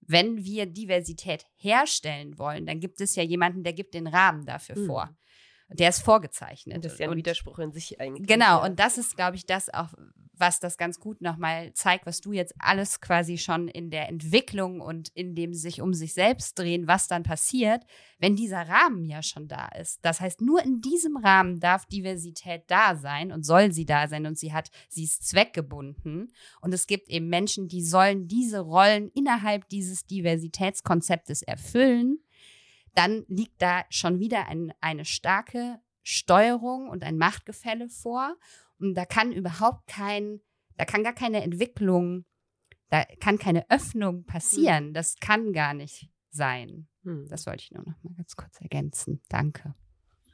Wenn wir Diversität herstellen wollen, dann gibt es ja jemanden, der gibt den Rahmen dafür mhm. vor. Der ist vorgezeichnet. Das ist ja ein Widerspruch in sich eigentlich. Genau, ja. und das ist, glaube ich, das auch, was das ganz gut nochmal zeigt, was du jetzt alles quasi schon in der Entwicklung und in dem sich um sich selbst drehen, was dann passiert, wenn dieser Rahmen ja schon da ist. Das heißt, nur in diesem Rahmen darf Diversität da sein und soll sie da sein und sie hat, sie ist zweckgebunden. Und es gibt eben Menschen, die sollen diese Rollen innerhalb dieses Diversitätskonzeptes erfüllen dann liegt da schon wieder ein, eine starke Steuerung und ein Machtgefälle vor. Und da kann überhaupt kein, da kann gar keine Entwicklung, da kann keine Öffnung passieren. Hm. Das kann gar nicht sein. Hm. Das wollte ich nur noch mal ganz kurz ergänzen. Danke.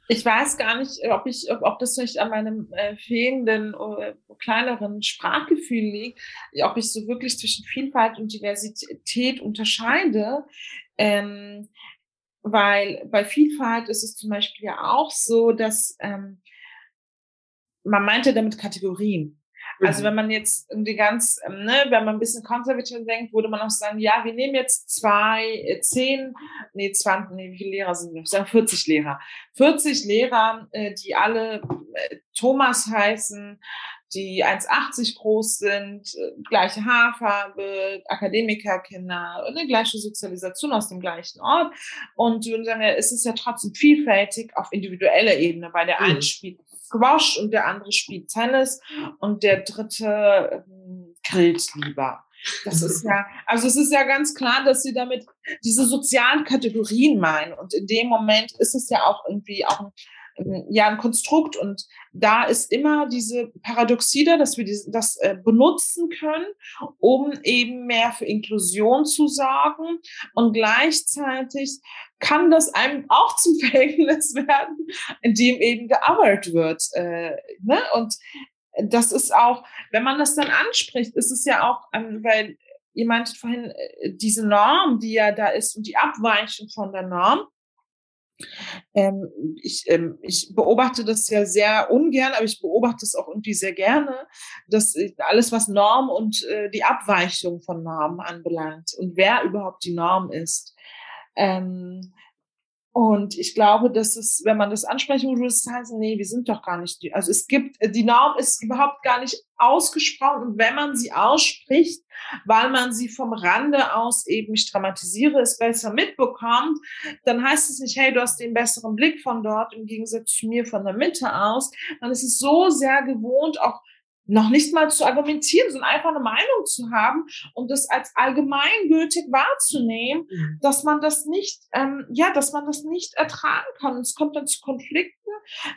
Ich weiß gar nicht, ob ich, ob das nicht an meinem äh, fehlenden, äh, kleineren Sprachgefühl liegt, ob ich so wirklich zwischen Vielfalt und Diversität unterscheide. Ähm, weil bei Vielfalt ist es zum Beispiel ja auch so, dass ähm, man meinte damit Kategorien. Also mhm. wenn man jetzt irgendwie ganz, ähm, ne, wenn man ein bisschen konservativ denkt, würde man auch sagen, ja, wir nehmen jetzt zwei, äh, zehn, nee, 20, nee, wie viele Lehrer sind wir? Sagen 40 Lehrer. 40 Lehrer, äh, die alle äh, Thomas heißen, die 1,80 groß sind, äh, gleiche Haarfarbe, Akademikerkinder, eine gleiche Sozialisation aus dem gleichen Ort. Und es ist ja trotzdem vielfältig auf individueller Ebene, weil der mhm. eine spielt Squash und der andere spielt Tennis und der dritte ähm, grillt lieber. Das ist ja, also es ist ja ganz klar, dass sie damit diese sozialen Kategorien meinen. Und in dem Moment ist es ja auch irgendwie auch ein ja ein Konstrukt und da ist immer diese Paradoxie da, dass wir das äh, benutzen können, um eben mehr für Inklusion zu sorgen und gleichzeitig kann das einem auch zum Verhängnis werden, indem eben gearbeitet wird. Äh, ne? Und das ist auch, wenn man das dann anspricht, ist es ja auch, ähm, weil ihr meintet vorhin, äh, diese Norm, die ja da ist und die Abweichung von der Norm, ähm, ich, ähm, ich beobachte das ja sehr ungern, aber ich beobachte es auch irgendwie sehr gerne, dass alles, was Norm und äh, die Abweichung von Normen anbelangt und wer überhaupt die Norm ist. Ähm, und ich glaube, dass es, wenn man das ansprechen würde, das heißt, nee, wir sind doch gar nicht die. Also es gibt, die Norm ist überhaupt gar nicht ausgesprochen. Und wenn man sie ausspricht, weil man sie vom Rande aus eben, ich dramatisiere es besser mitbekommt, dann heißt es nicht, hey, du hast den besseren Blick von dort im Gegensatz zu mir von der Mitte aus. Dann ist es so sehr gewohnt, auch noch nicht mal zu argumentieren, sondern einfach eine Meinung zu haben und das als allgemeingültig wahrzunehmen, mhm. dass man das nicht, ähm, ja, dass man das nicht ertragen kann. Es kommt dann zu Konflikten,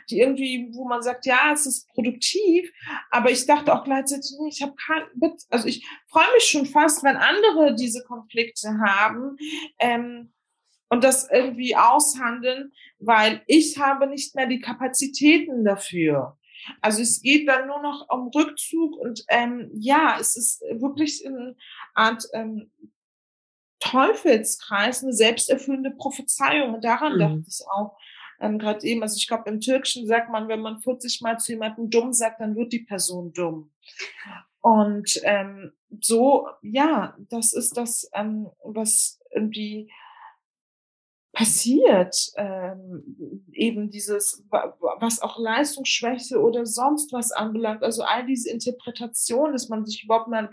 die irgendwie, wo man sagt, ja, es ist produktiv, aber ich dachte auch gleichzeitig, nee, ich habe kein, also ich freue mich schon fast, wenn andere diese Konflikte haben. Ähm, und das irgendwie aushandeln, weil ich habe nicht mehr die Kapazitäten dafür. Also es geht dann nur noch um Rückzug und ähm, ja, es ist wirklich eine Art ähm, Teufelskreis, eine selbsterfüllende Prophezeiung. Und daran mhm. dachte ich auch ähm, gerade eben. Also ich glaube, im Türkischen sagt man, wenn man 40 Mal zu jemandem dumm sagt, dann wird die Person dumm. Und ähm, so, ja, das ist das, ähm, was irgendwie passiert, ähm, eben dieses, was auch Leistungsschwäche oder sonst was anbelangt, also all diese Interpretation, dass man sich überhaupt mal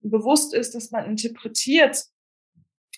bewusst ist, dass man interpretiert,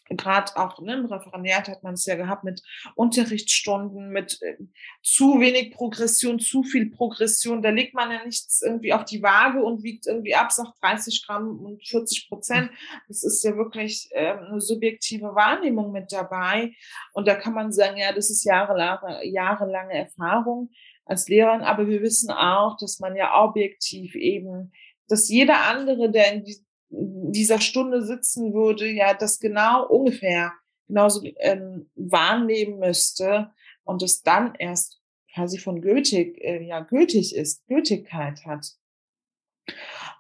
gerade auch ne, im Referendariat hat man es ja gehabt mit Unterrichtsstunden, mit äh, zu wenig Progression, zu viel Progression. Da legt man ja nichts irgendwie auf die Waage und wiegt irgendwie ab, sagt 30 Gramm und 40 Prozent. Das ist ja wirklich äh, eine subjektive Wahrnehmung mit dabei. Und da kann man sagen, ja, das ist jahrelange, jahrelange Erfahrung als Lehrerin. Aber wir wissen auch, dass man ja objektiv eben dass jeder andere, der in, dieser Stunde sitzen würde, ja, das genau ungefähr genauso ähm, wahrnehmen müsste und es dann erst quasi von gültig, äh, ja, gültig ist, Gültigkeit hat.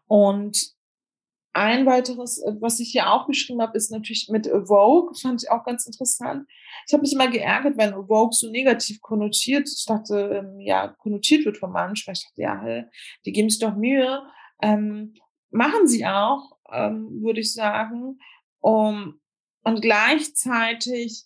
Und ein weiteres, äh, was ich hier auch geschrieben habe, ist natürlich mit Vogue, fand ich auch ganz interessant. Ich habe mich immer geärgert, wenn Vogue so negativ konnotiert, ich dachte, ähm, ja, konnotiert wird von manchen, ich dachte, ja, die geben sich doch Mühe. Ähm, machen sie auch, ähm, würde ich sagen. Um, und gleichzeitig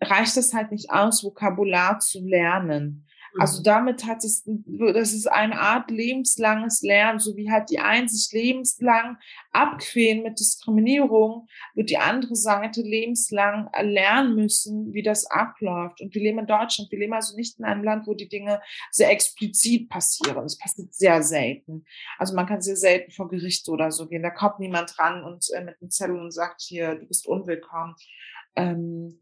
reicht es halt nicht aus, Vokabular zu lernen. Also mhm. damit hat es, das ist eine Art lebenslanges Lernen, so wie halt die einen sich lebenslang abquälen mit Diskriminierung, wird die andere Seite lebenslang lernen müssen, wie das abläuft. Und wir leben in Deutschland, wir leben also nicht in einem Land, wo die Dinge sehr explizit passieren. Das passiert sehr selten. Also man kann sehr selten vor Gericht oder so gehen. Da kommt niemand ran und äh, mit einem Zettel und sagt hier, du bist unwillkommen. Ähm,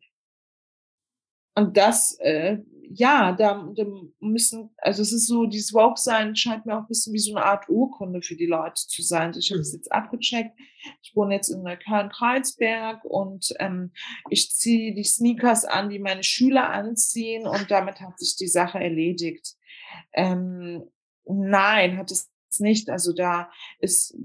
und das, äh, ja, da, da müssen, also es ist so, dieses Woke-Sein scheint mir auch ein bisschen wie so eine Art Urkunde für die Leute zu sein. Ich habe es mhm. jetzt abgecheckt. Ich wohne jetzt in Neukölln-Kreuzberg und ähm, ich ziehe die Sneakers an, die meine Schüler anziehen und damit hat sich die Sache erledigt. Ähm, nein, hat es nicht. Also da ist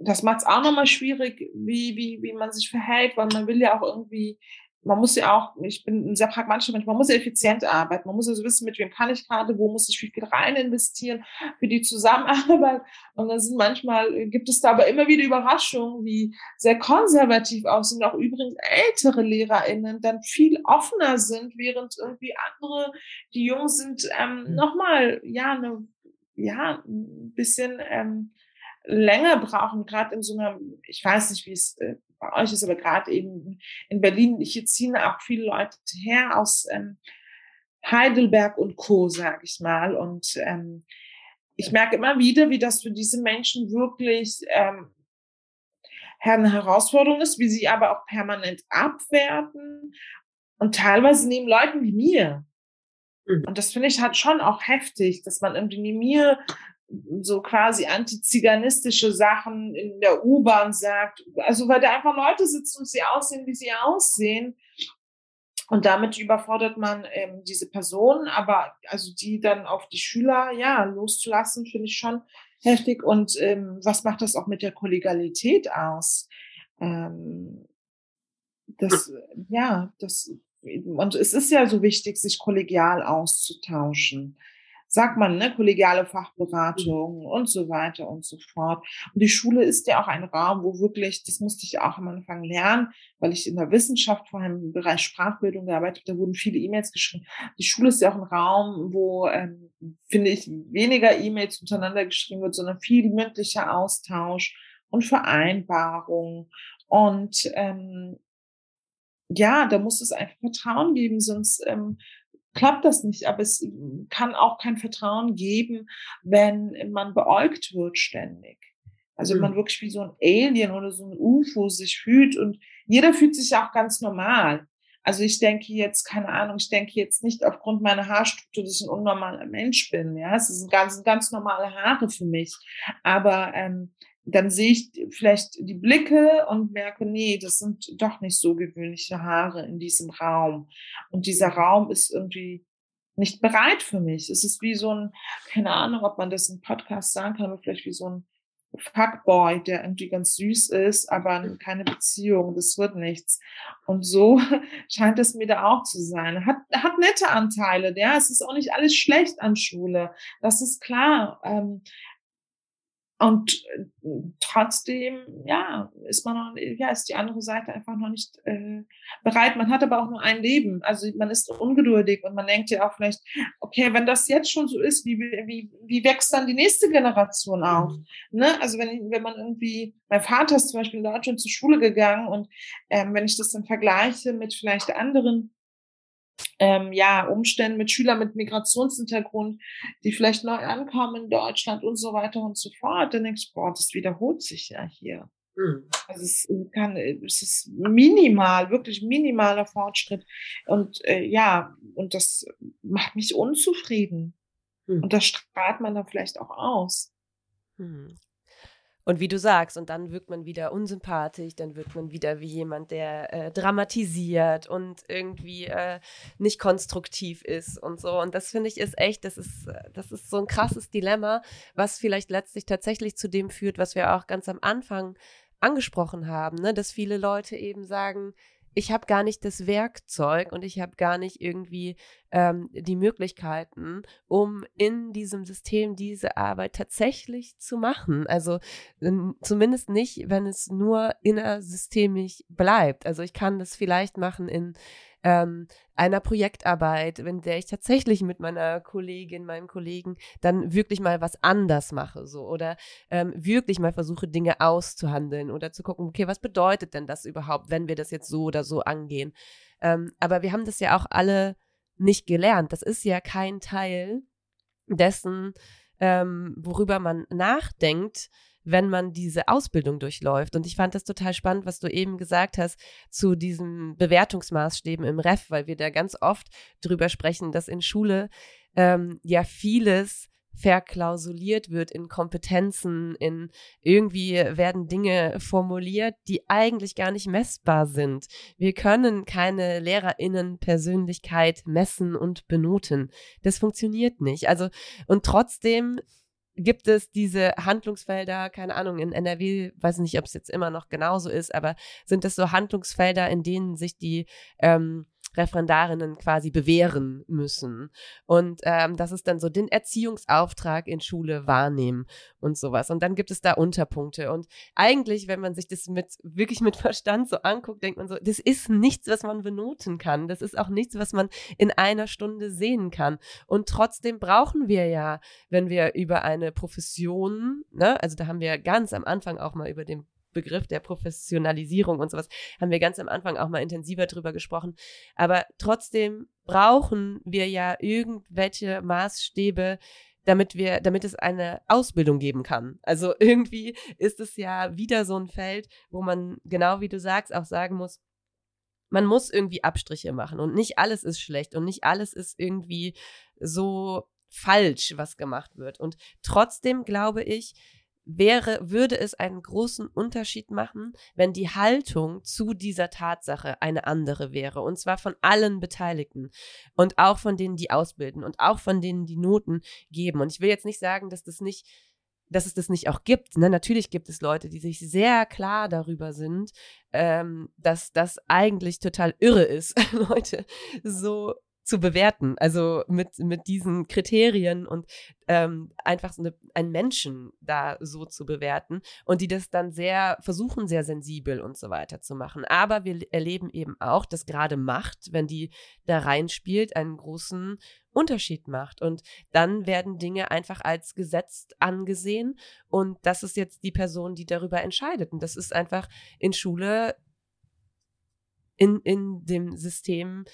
das macht es auch nochmal schwierig, wie, wie, wie man sich verhält, weil man will ja auch irgendwie man muss ja auch, ich bin ein sehr pragmatischer Mensch, man muss ja effizient arbeiten. Man muss also wissen, mit wem kann ich gerade, wo muss ich wie viel rein investieren für die Zusammenarbeit. Und dann sind manchmal, gibt es da aber immer wieder Überraschungen, wie sehr konservativ auch sind, auch übrigens ältere LehrerInnen dann viel offener sind, während irgendwie andere, die jung sind, ähm, mhm. nochmal, ja, eine, ja, ein bisschen, ähm, länger brauchen, gerade in so einer, ich weiß nicht, wie es äh, bei euch ist, aber gerade eben in Berlin, hier ziehen auch viele Leute her aus ähm, Heidelberg und Co., sage ich mal. Und ähm, ich merke immer wieder, wie das für diese Menschen wirklich ähm, eine Herausforderung ist, wie sie aber auch permanent abwerten und teilweise neben Leuten wie mir. Mhm. Und das finde ich halt schon auch heftig, dass man irgendwie mir so quasi antiziganistische Sachen in der U-Bahn sagt. Also weil da einfach Leute sitzen und sie aussehen, wie sie aussehen. Und damit überfordert man ähm, diese Personen, aber also die dann auf die Schüler ja loszulassen, finde ich schon heftig. Und ähm, was macht das auch mit der Kollegialität aus? Ähm, das, ja, das, und es ist ja so wichtig, sich kollegial auszutauschen sagt man, ne, kollegiale Fachberatung mhm. und so weiter und so fort. Und die Schule ist ja auch ein Raum, wo wirklich, das musste ich auch am Anfang lernen, weil ich in der Wissenschaft, vor allem im Bereich Sprachbildung gearbeitet habe, da wurden viele E-Mails geschrieben. Die Schule ist ja auch ein Raum, wo, ähm, finde ich, weniger E-Mails untereinander geschrieben wird, sondern viel mündlicher Austausch und Vereinbarung. Und ähm, ja, da muss es einfach Vertrauen geben, sonst ähm, klappt das nicht. Aber es kann auch kein Vertrauen geben, wenn man beäugt wird ständig. Also wenn man mhm. wirklich wie so ein Alien oder so ein UFO sich fühlt und jeder fühlt sich auch ganz normal. Also ich denke jetzt, keine Ahnung, ich denke jetzt nicht aufgrund meiner Haarstruktur, dass ich ein unnormaler Mensch bin. Ja, es sind ganz, ganz normale Haare für mich. Aber ähm, dann sehe ich vielleicht die Blicke und merke, nee, das sind doch nicht so gewöhnliche Haare in diesem Raum. Und dieser Raum ist irgendwie nicht bereit für mich. Es ist wie so ein, keine Ahnung, ob man das im Podcast sagen kann, aber vielleicht wie so ein Fuckboy, der irgendwie ganz süß ist, aber keine Beziehung, das wird nichts. Und so scheint es mir da auch zu sein. Hat, hat nette Anteile, ja. Es ist auch nicht alles schlecht an Schule. Das ist klar. Ähm, und äh, trotzdem, ja, ist man noch, ja, ist die andere Seite einfach noch nicht äh, bereit. Man hat aber auch nur ein Leben. Also man ist ungeduldig und man denkt ja auch vielleicht, okay, wenn das jetzt schon so ist, wie, wie, wie wächst dann die nächste Generation auf? Ne? Also wenn, wenn man irgendwie, mein Vater ist zum Beispiel in Deutschland zur Schule gegangen und ähm, wenn ich das dann vergleiche mit vielleicht anderen ähm, ja, Umständen mit Schülern mit Migrationshintergrund, die vielleicht neu ankommen in Deutschland und so weiter und so fort, dann denkst du, boah, das wiederholt sich ja hier. Mhm. Also es, kann, es ist minimal, wirklich minimaler Fortschritt. Und äh, ja, und das macht mich unzufrieden. Mhm. Und das strahlt man dann vielleicht auch aus. Mhm. Und wie du sagst, und dann wirkt man wieder unsympathisch, dann wirkt man wieder wie jemand, der äh, dramatisiert und irgendwie äh, nicht konstruktiv ist und so. Und das finde ich ist echt, das ist, das ist so ein krasses Dilemma, was vielleicht letztlich tatsächlich zu dem führt, was wir auch ganz am Anfang angesprochen haben, ne? dass viele Leute eben sagen, ich habe gar nicht das Werkzeug und ich habe gar nicht irgendwie ähm, die Möglichkeiten, um in diesem System diese Arbeit tatsächlich zu machen. Also zumindest nicht, wenn es nur innersystemisch bleibt. Also ich kann das vielleicht machen in ähm, einer Projektarbeit, in der ich tatsächlich mit meiner Kollegin, meinem Kollegen dann wirklich mal was anders mache, so oder ähm, wirklich mal versuche, Dinge auszuhandeln oder zu gucken, okay, was bedeutet denn das überhaupt, wenn wir das jetzt so oder so angehen? Ähm, aber wir haben das ja auch alle nicht gelernt. Das ist ja kein Teil dessen, ähm, worüber man nachdenkt, wenn man diese Ausbildung durchläuft. Und ich fand das total spannend, was du eben gesagt hast zu diesen Bewertungsmaßstäben im Ref, weil wir da ganz oft drüber sprechen, dass in Schule ähm, ja vieles verklausuliert wird in Kompetenzen, in irgendwie werden Dinge formuliert, die eigentlich gar nicht messbar sind. Wir können keine Lehrerinnenpersönlichkeit messen und benoten. Das funktioniert nicht. Also, und trotzdem gibt es diese Handlungsfelder, keine Ahnung, in NRW, weiß nicht, ob es jetzt immer noch genauso ist, aber sind das so Handlungsfelder, in denen sich die ähm, Referendarinnen quasi bewähren müssen. Und ähm, das ist dann so den Erziehungsauftrag in Schule wahrnehmen und sowas. Und dann gibt es da Unterpunkte. Und eigentlich, wenn man sich das mit wirklich mit Verstand so anguckt, denkt man so, das ist nichts, was man benoten kann. Das ist auch nichts, was man in einer Stunde sehen kann. Und trotzdem brauchen wir ja, wenn wir über eine Profession, ne, also da haben wir ganz am Anfang auch mal über den Begriff der Professionalisierung und sowas haben wir ganz am Anfang auch mal intensiver drüber gesprochen. Aber trotzdem brauchen wir ja irgendwelche Maßstäbe, damit wir, damit es eine Ausbildung geben kann. Also irgendwie ist es ja wieder so ein Feld, wo man genau wie du sagst auch sagen muss, man muss irgendwie Abstriche machen und nicht alles ist schlecht und nicht alles ist irgendwie so falsch, was gemacht wird. Und trotzdem glaube ich, wäre, würde es einen großen Unterschied machen, wenn die Haltung zu dieser Tatsache eine andere wäre. Und zwar von allen Beteiligten. Und auch von denen, die ausbilden. Und auch von denen, die Noten geben. Und ich will jetzt nicht sagen, dass das nicht dass es das nicht auch gibt. Ne? Natürlich gibt es Leute, die sich sehr klar darüber sind, ähm, dass das eigentlich total irre ist, Leute so zu bewerten. Also mit, mit diesen Kriterien und ähm, einfach so eine, einen Menschen da so zu bewerten und die das dann sehr versuchen, sehr sensibel und so weiter zu machen. Aber wir erleben eben auch, dass gerade Macht, wenn die da reinspielt, einen großen Unterschied macht. Und dann werden Dinge einfach als gesetzt angesehen. Und das ist jetzt die Person, die darüber entscheidet. Und das ist einfach in Schule in, in dem System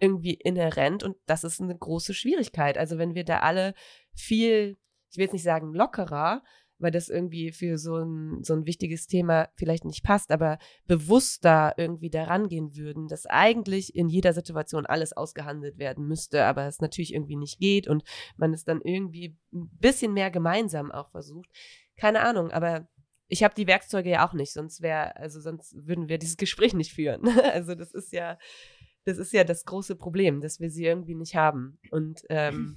irgendwie inhärent und das ist eine große Schwierigkeit. Also wenn wir da alle viel, ich will jetzt nicht sagen lockerer, weil das irgendwie für so ein, so ein wichtiges Thema vielleicht nicht passt, aber bewusster irgendwie daran gehen würden, dass eigentlich in jeder Situation alles ausgehandelt werden müsste, aber es natürlich irgendwie nicht geht und man es dann irgendwie ein bisschen mehr gemeinsam auch versucht. Keine Ahnung, aber ich habe die Werkzeuge ja auch nicht, sonst wäre, also sonst würden wir dieses Gespräch nicht führen. also das ist ja, das ist ja das große Problem, dass wir sie irgendwie nicht haben. Und ähm,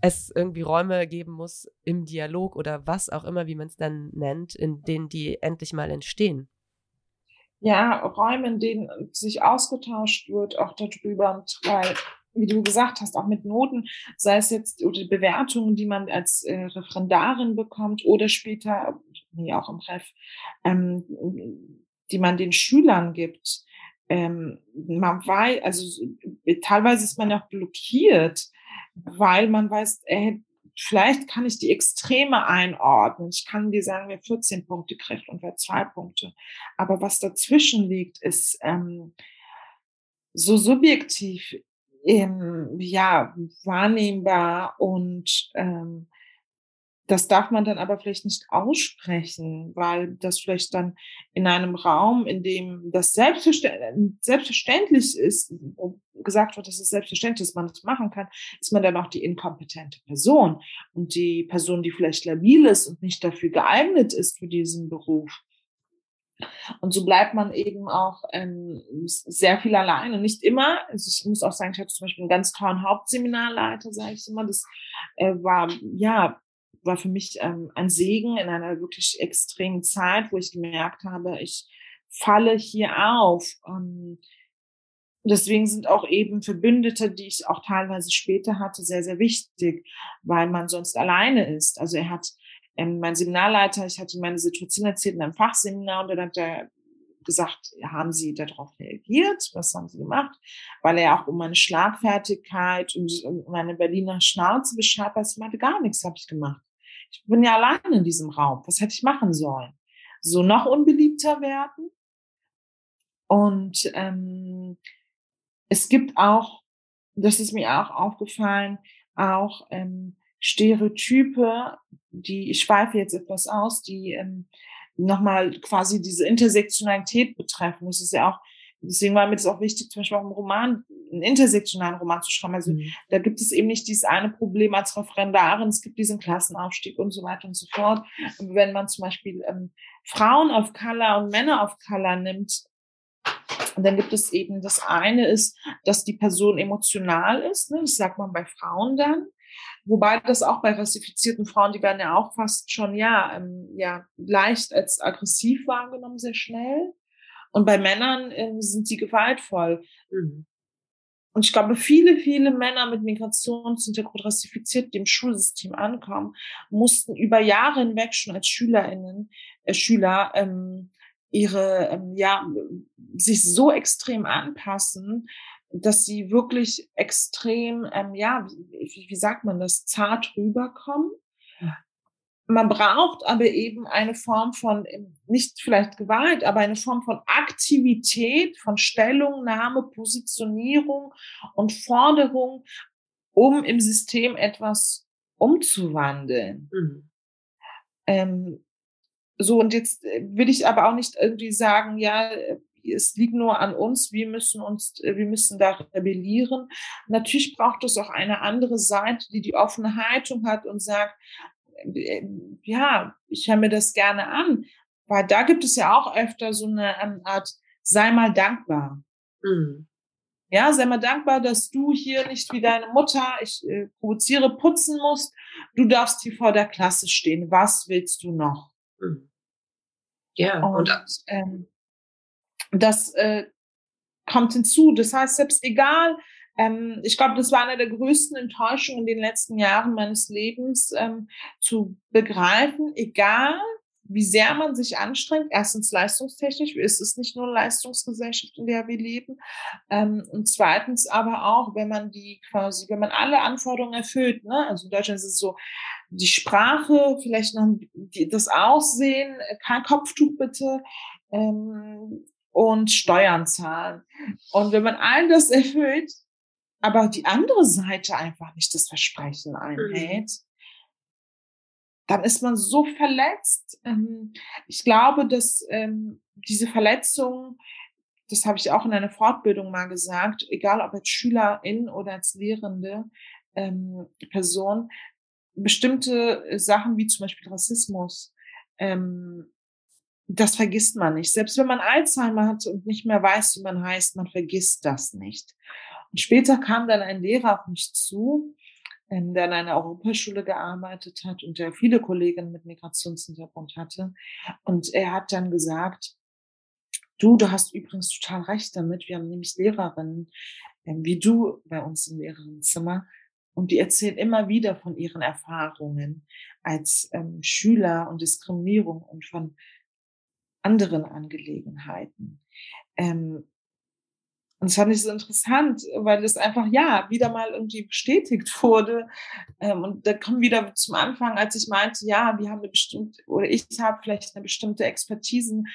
es irgendwie Räume geben muss im Dialog oder was auch immer, wie man es dann nennt, in denen die endlich mal entstehen. Ja, Räume, in denen sich ausgetauscht wird, auch darüber, weil wie du gesagt hast, auch mit Noten, sei es jetzt oder Bewertungen, die man als äh, Referendarin bekommt oder später, nee, auch im Ref, ähm, die man den Schülern gibt. Ähm, man weiß, also teilweise ist man auch blockiert, weil man weiß, äh, vielleicht kann ich die Extreme einordnen. Ich kann dir sagen, wer 14 Punkte kriegt und wer zwei Punkte. Aber was dazwischen liegt, ist ähm, so subjektiv ähm, ja, wahrnehmbar und ähm, das darf man dann aber vielleicht nicht aussprechen, weil das vielleicht dann in einem Raum, in dem das selbstverständlich ist, gesagt wird, dass es selbstverständlich ist, man das machen kann, ist man dann auch die inkompetente Person und die Person, die vielleicht labil ist und nicht dafür geeignet ist für diesen Beruf. Und so bleibt man eben auch ähm, sehr viel alleine. Nicht immer. Also ich muss auch sagen, ich hatte zum Beispiel einen ganz tollen Hauptseminarleiter, sage ich immer. Das äh, war ja war für mich ähm, ein Segen in einer wirklich extremen Zeit, wo ich gemerkt habe, ich falle hier auf. Ähm, deswegen sind auch eben Verbündete, die ich auch teilweise später hatte, sehr, sehr wichtig, weil man sonst alleine ist. Also er hat ähm, mein Seminarleiter, ich hatte meine Situation erzählt in einem Fachseminar und dann hat er gesagt, haben Sie darauf reagiert? Was haben Sie gemacht? Weil er auch um meine Schlagfertigkeit und um meine Berliner Schnauze weiß. Ich meinte, gar nichts habe ich gemacht. Ich bin ja allein in diesem Raum. Was hätte ich machen sollen? So noch unbeliebter werden? Und ähm, es gibt auch, das ist mir auch aufgefallen, auch ähm, Stereotype, die, ich schweife jetzt etwas aus, die ähm, nochmal quasi diese Intersektionalität betreffen. Das ist ja auch, deswegen war mir das auch wichtig, zum Beispiel auch im Roman, einen intersektionalen Roman zu schreiben. Also mhm. da gibt es eben nicht dieses eine Problem als Referendarin, es gibt diesen Klassenaufstieg und so weiter und so fort. Und wenn man zum Beispiel ähm, Frauen of Color und Männer of Color nimmt, und dann gibt es eben das eine ist, dass die Person emotional ist, ne? das sagt man bei Frauen dann. Wobei das auch bei rassifizierten Frauen, die werden ja auch fast schon, ja, ähm, ja, leicht als aggressiv wahrgenommen, sehr schnell. Und bei Männern ähm, sind sie gewaltvoll. Mhm. Und ich glaube, viele, viele Männer mit Migrationshintergrund rassifiziert, die im Schulsystem ankommen, mussten über Jahre hinweg schon als SchülerInnen, äh, Schüler, ähm, ihre, ähm, ja, sich so extrem anpassen, dass sie wirklich extrem, ähm, ja, wie, wie sagt man das, zart rüberkommen. Man braucht aber eben eine Form von, ähm, nicht vielleicht Gewalt, aber eine Form von Aktivität, von Stellungnahme, Positionierung und Forderung, um im System etwas umzuwandeln. Mhm. Ähm, so, und jetzt äh, will ich aber auch nicht irgendwie sagen, ja, es liegt nur an uns, wir müssen uns, äh, wir müssen da rebellieren. Natürlich braucht es auch eine andere Seite, die die offene Haltung hat und sagt, ja, ich höre mir das gerne an, weil da gibt es ja auch öfter so eine, eine Art, sei mal dankbar. Mhm. Ja, sei mal dankbar, dass du hier nicht wie deine Mutter, ich äh, provoziere, putzen musst. Du darfst hier vor der Klasse stehen. Was willst du noch? Mhm. Ja, und, und ähm, das äh, kommt hinzu. Das heißt, selbst egal, ähm, ich glaube, das war eine der größten Enttäuschungen in den letzten Jahren meines Lebens, ähm, zu begreifen, egal wie sehr man sich anstrengt, erstens leistungstechnisch, ist es nicht nur eine Leistungsgesellschaft, in der wir leben, ähm, und zweitens aber auch, wenn man die quasi, wenn man alle Anforderungen erfüllt, ne? also in Deutschland ist es so, die Sprache, vielleicht noch die, das Aussehen, kein Kopftuch bitte, ähm, und Steuern zahlen. Und wenn man all das erfüllt, aber die andere Seite einfach nicht das Versprechen einhält, mhm. dann ist man so verletzt. Ähm, ich glaube, dass ähm, diese Verletzung, das habe ich auch in einer Fortbildung mal gesagt, egal ob als Schülerin oder als lehrende ähm, Person, bestimmte Sachen wie zum Beispiel Rassismus das vergisst man nicht. Selbst wenn man Alzheimer hat und nicht mehr weiß, wie man heißt, man vergisst das nicht. Und später kam dann ein Lehrer auf mich zu, ähm, der in einer Europaschule gearbeitet hat und der viele Kolleginnen mit Migrationshintergrund hatte. Und er hat dann gesagt, du, du hast übrigens total recht damit. Wir haben nämlich Lehrerinnen, ähm, wie du bei uns im Lehrerinnenzimmer. Und die erzählen immer wieder von ihren Erfahrungen als ähm, Schüler und Diskriminierung und von anderen Angelegenheiten. Ähm, und das fand ich so interessant, weil es einfach, ja, wieder mal irgendwie bestätigt wurde. Ähm, und da kommen wieder zum Anfang, als ich meinte, ja, wir haben eine bestimmte, oder ich habe vielleicht eine bestimmte Expertisen,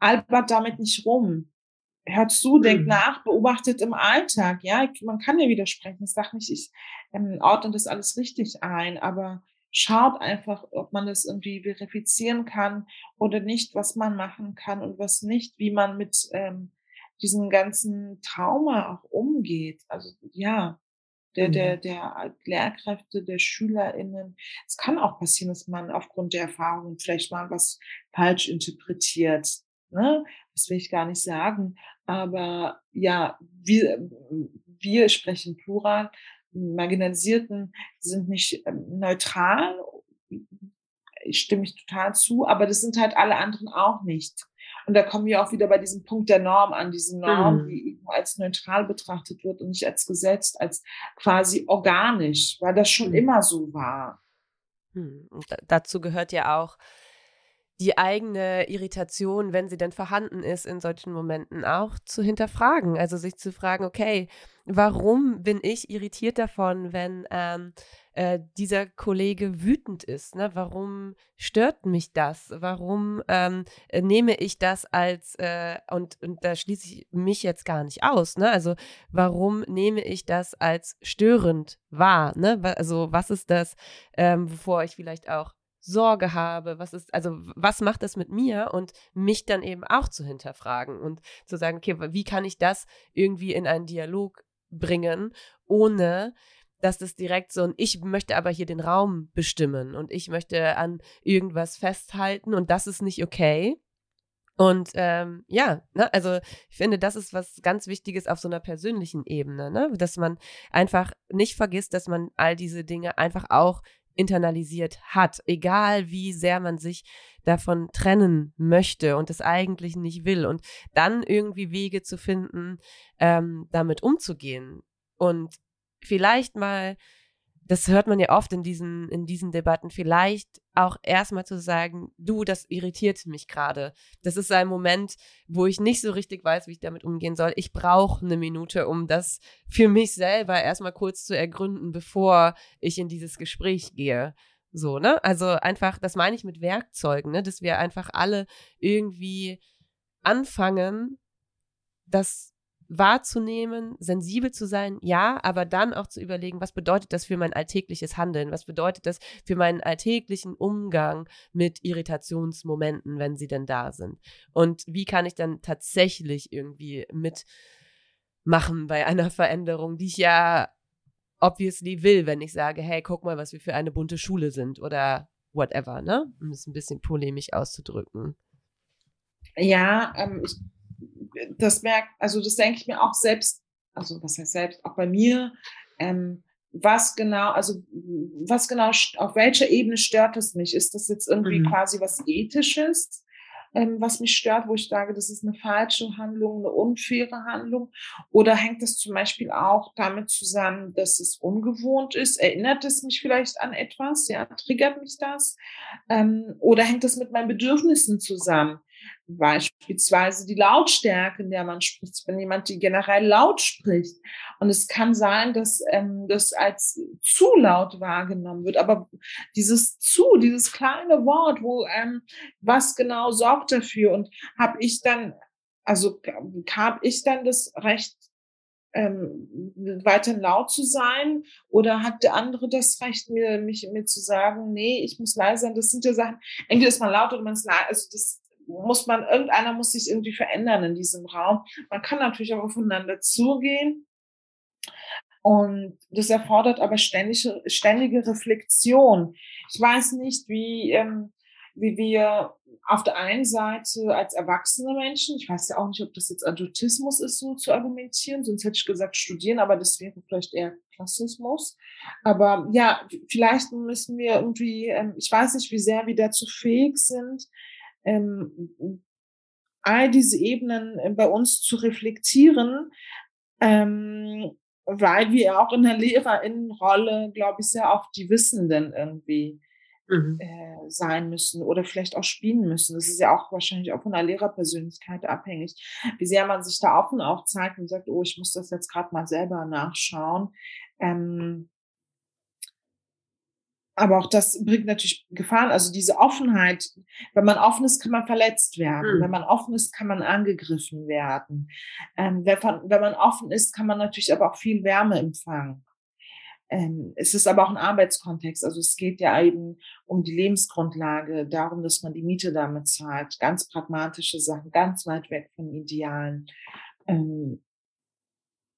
albert damit nicht rum. Hört zu, denkt mhm. nach, beobachtet im Alltag. Ja, man kann ja widersprechen. Ich sage nicht, ich ähm, ordne das alles richtig ein, aber schaut einfach, ob man das irgendwie verifizieren kann oder nicht, was man machen kann und was nicht, wie man mit ähm, diesem ganzen Trauma auch umgeht. Also ja, der, der, mhm. der Lehrkräfte, der SchülerInnen. Es kann auch passieren, dass man aufgrund der Erfahrungen vielleicht mal was falsch interpretiert. Ne? Das will ich gar nicht sagen. Aber ja, wir, wir sprechen plural. Marginalisierten sind nicht ähm, neutral. Ich stimme ich total zu, aber das sind halt alle anderen auch nicht. Und da kommen wir auch wieder bei diesem Punkt der Norm an, diese Norm, mhm. die als neutral betrachtet wird und nicht als Gesetz, als quasi organisch, weil das schon mhm. immer so war. Mhm. dazu gehört ja auch die eigene Irritation, wenn sie denn vorhanden ist, in solchen Momenten auch zu hinterfragen. Also sich zu fragen, okay, warum bin ich irritiert davon, wenn ähm, äh, dieser Kollege wütend ist? Ne? Warum stört mich das? Warum ähm, äh, nehme ich das als, äh, und, und da schließe ich mich jetzt gar nicht aus, ne? Also warum nehme ich das als störend wahr? Ne? Also was ist das, ähm, wovor ich vielleicht auch Sorge habe, was ist, also was macht das mit mir und mich dann eben auch zu hinterfragen und zu sagen, okay, wie kann ich das irgendwie in einen Dialog bringen, ohne dass das direkt so ein, ich möchte aber hier den Raum bestimmen und ich möchte an irgendwas festhalten und das ist nicht okay. Und ähm, ja, ne, also ich finde, das ist was ganz Wichtiges auf so einer persönlichen Ebene, ne? dass man einfach nicht vergisst, dass man all diese Dinge einfach auch internalisiert hat, egal wie sehr man sich davon trennen möchte und es eigentlich nicht will. Und dann irgendwie Wege zu finden, ähm, damit umzugehen. Und vielleicht mal das hört man ja oft in diesen, in diesen Debatten, vielleicht auch erstmal zu sagen, du, das irritiert mich gerade. Das ist ein Moment, wo ich nicht so richtig weiß, wie ich damit umgehen soll. Ich brauche eine Minute, um das für mich selber erstmal kurz zu ergründen, bevor ich in dieses Gespräch gehe. So, ne? Also einfach, das meine ich mit Werkzeugen, ne? Dass wir einfach alle irgendwie anfangen, das wahrzunehmen, sensibel zu sein, ja, aber dann auch zu überlegen, was bedeutet das für mein alltägliches Handeln? Was bedeutet das für meinen alltäglichen Umgang mit Irritationsmomenten, wenn sie denn da sind? Und wie kann ich dann tatsächlich irgendwie mitmachen bei einer Veränderung, die ich ja obviously will, wenn ich sage, hey, guck mal, was wir für eine bunte Schule sind oder whatever, ne? Um es ein bisschen polemisch auszudrücken. Ja, ähm, ich das merkt, also das denke ich mir auch selbst, also was heißt selbst, auch bei mir, ähm, was genau, also was genau, auf welcher Ebene stört es mich? Ist das jetzt irgendwie mhm. quasi was Ethisches? ähm, was mich stört, wo ich sage, das ist eine falsche Handlung, eine unfaire Handlung? Oder hängt das zum Beispiel auch damit zusammen, dass es ungewohnt ist? Erinnert es mich vielleicht an etwas? Ja, triggert mich das? Ähm, oder hängt das mit meinen Bedürfnissen zusammen? Beispielsweise die Lautstärke, in der man spricht. wenn jemand, die generell laut spricht. Und es kann sein, dass ähm, das als zu laut wahrgenommen wird. Aber dieses zu, dieses kleine Wort, wo ähm, was genau sorgt dafür? Und habe ich dann, also habe ich dann das Recht, ähm, weiterhin laut zu sein? Oder hat der andere das Recht, mir, mich, mir zu sagen, nee, ich muss leise sein? Das sind ja Sachen, entweder ist man laut oder man ist leise. Also das muss man, irgendeiner muss sich irgendwie verändern in diesem Raum. Man kann natürlich auch aufeinander zugehen. Und das erfordert aber ständige, ständige Reflexion. Ich weiß nicht, wie, ähm, wie wir auf der einen Seite als erwachsene Menschen, ich weiß ja auch nicht, ob das jetzt Adultismus ist, so zu argumentieren, sonst hätte ich gesagt studieren, aber das wäre vielleicht eher Klassismus. Aber ja, vielleicht müssen wir irgendwie, ähm, ich weiß nicht, wie sehr wir dazu fähig sind, ähm, all diese Ebenen äh, bei uns zu reflektieren, Ähm, weil wir auch in der Lehrerinnenrolle, glaube ich, sehr oft die Wissenden irgendwie mhm. äh, sein müssen oder vielleicht auch spielen müssen. Das ist ja auch wahrscheinlich auch von der Lehrerpersönlichkeit abhängig, wie sehr man sich da offen auch zeigt und sagt, oh, ich muss das jetzt gerade mal selber nachschauen. Ähm, aber auch das bringt natürlich Gefahren. Also diese Offenheit, wenn man offen ist, kann man verletzt werden. Mhm. Wenn man offen ist, kann man angegriffen werden. Ähm, wenn, wenn, man offen ist, kann man natürlich aber auch viel Wärme empfangen. Ähm, es ist aber auch ein Arbeitskontext. Also es geht ja eben um die Lebensgrundlage, darum, dass man die Miete damit zahlt. Ganz pragmatische Sachen, ganz weit weg von Idealen. Ähm,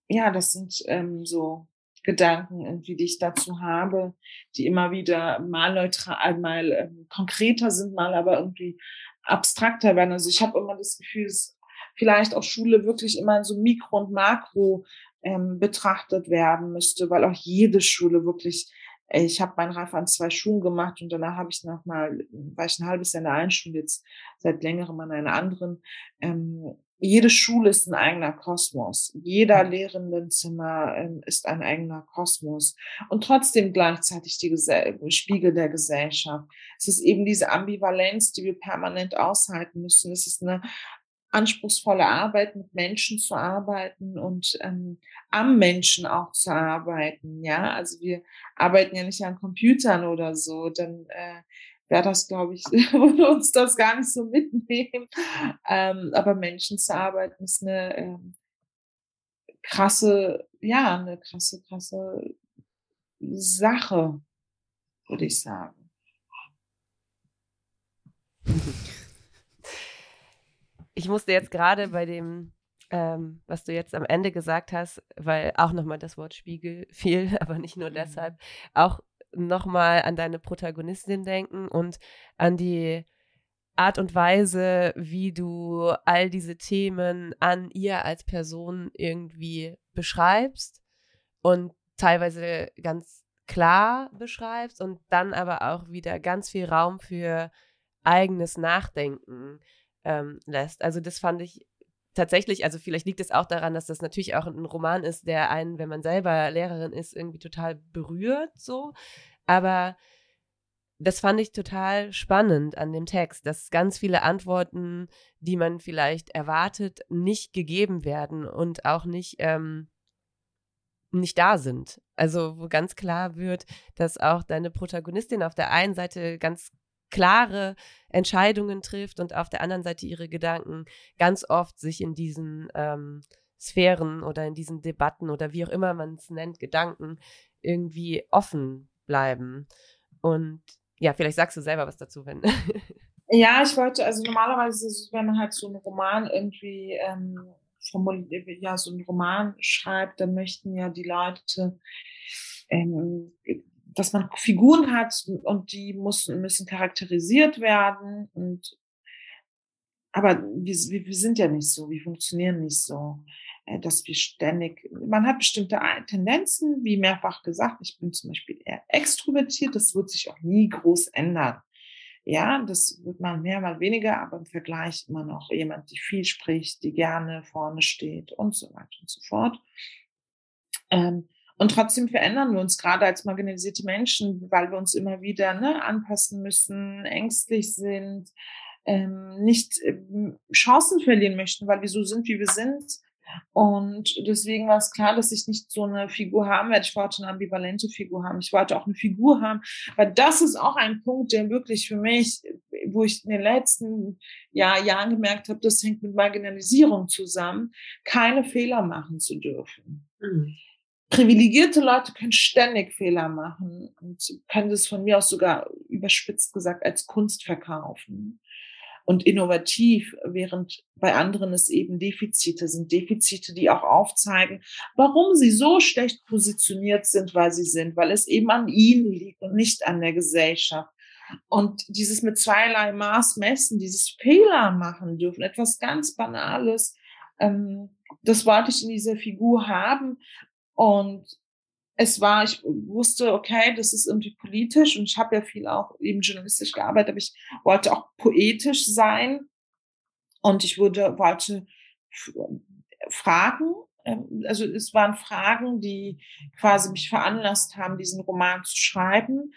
ja, das sind ähm, so Gedanken, irgendwie, die ich dazu habe, die immer wieder mal neutral, mal ähm, konkreter sind, mal aber irgendwie abstrakter werden. Also ich habe immer das Gefühl, dass vielleicht auch Schule wirklich immer in so Mikro und Makro ähm, betrachtet werden müsste, weil auch jede Schule wirklich ich habe meinen Reif an zwei Schulen gemacht und danach habe ich noch mal, war ich ein halbes Jahr in der einen Schule, jetzt seit längerem an einer anderen. Ähm, jede Schule ist ein eigener Kosmos. Jeder Lehrendenzimmer ähm, ist ein eigener Kosmos und trotzdem gleichzeitig die Gesell Spiegel der Gesellschaft. Es ist eben diese Ambivalenz, die wir permanent aushalten müssen. Es ist eine anspruchsvolle Arbeit, mit Menschen zu arbeiten und ähm, am Menschen auch zu arbeiten. Ja, also wir arbeiten ja nicht an Computern oder so, dann äh, wäre das, glaube ich, würde uns das gar nicht so mitnehmen. Ähm, aber Menschen zu arbeiten ist eine ähm, krasse, ja, eine krasse, krasse Sache, würde ich sagen. Ich musste jetzt gerade bei dem, ähm, was du jetzt am Ende gesagt hast, weil auch nochmal das Wort Spiegel fiel, aber nicht nur mhm. deshalb, auch nochmal an deine Protagonistin denken und an die Art und Weise, wie du all diese Themen an ihr als Person irgendwie beschreibst und teilweise ganz klar beschreibst und dann aber auch wieder ganz viel Raum für eigenes Nachdenken ähm, lässt. Also das fand ich tatsächlich, also vielleicht liegt es auch daran, dass das natürlich auch ein Roman ist, der einen, wenn man selber Lehrerin ist, irgendwie total berührt, so. Aber das fand ich total spannend an dem Text, dass ganz viele Antworten, die man vielleicht erwartet, nicht gegeben werden und auch nicht, ähm, nicht da sind. Also wo ganz klar wird, dass auch deine Protagonistin auf der einen Seite ganz klare Entscheidungen trifft und auf der anderen Seite ihre Gedanken ganz oft sich in diesen ähm, Sphären oder in diesen Debatten oder wie auch immer man es nennt, Gedanken irgendwie offen bleiben. Und ja, vielleicht sagst du selber was dazu, wenn. ja, ich wollte, also normalerweise, wenn man halt so einen Roman irgendwie ähm, ja, so einen Roman schreibt, dann möchten ja die Leute ähm, dass man Figuren hat und die müssen, müssen charakterisiert werden. Und, aber wir, wir sind ja nicht so, wir funktionieren nicht so, äh, dass wir ständig, man hat bestimmte Tendenzen, wie mehrfach gesagt, ich bin zum Beispiel eher extrovertiert, das wird sich auch nie groß ändern. Ja, das wird mal mehr, mal weniger, aber im Vergleich immer noch jemand, die viel spricht, die gerne vorne steht und so weiter und so fort. Ähm, und trotzdem verändern wir uns gerade als marginalisierte Menschen, weil wir uns immer wieder ne, anpassen müssen, ängstlich sind, ähm, nicht ähm, Chancen verlieren möchten, weil wir so sind, wie wir sind. Und deswegen war es klar, dass ich nicht so eine Figur haben werde. Ich wollte eine ambivalente Figur haben. Ich wollte auch eine Figur haben, weil das ist auch ein Punkt, der wirklich für mich, wo ich in den letzten Jahr, Jahren gemerkt habe, das hängt mit Marginalisierung zusammen, keine Fehler machen zu dürfen. Mhm privilegierte Leute können ständig Fehler machen und können das von mir aus sogar überspitzt gesagt als Kunst verkaufen und innovativ, während bei anderen es eben Defizite sind. Defizite, die auch aufzeigen, warum sie so schlecht positioniert sind, weil sie sind, weil es eben an ihnen liegt und nicht an der Gesellschaft. Und dieses mit zweierlei Maß messen, dieses Fehler machen dürfen, etwas ganz Banales, ähm, das wollte ich in dieser Figur haben. Und es war, ich wusste, okay, das ist irgendwie politisch und ich habe ja viel auch eben journalistisch gearbeitet, aber ich wollte auch poetisch sein und ich würde, wollte Fragen ähm, also es waren Fragen, die quasi mich veranlasst haben, diesen Roman zu schreiben.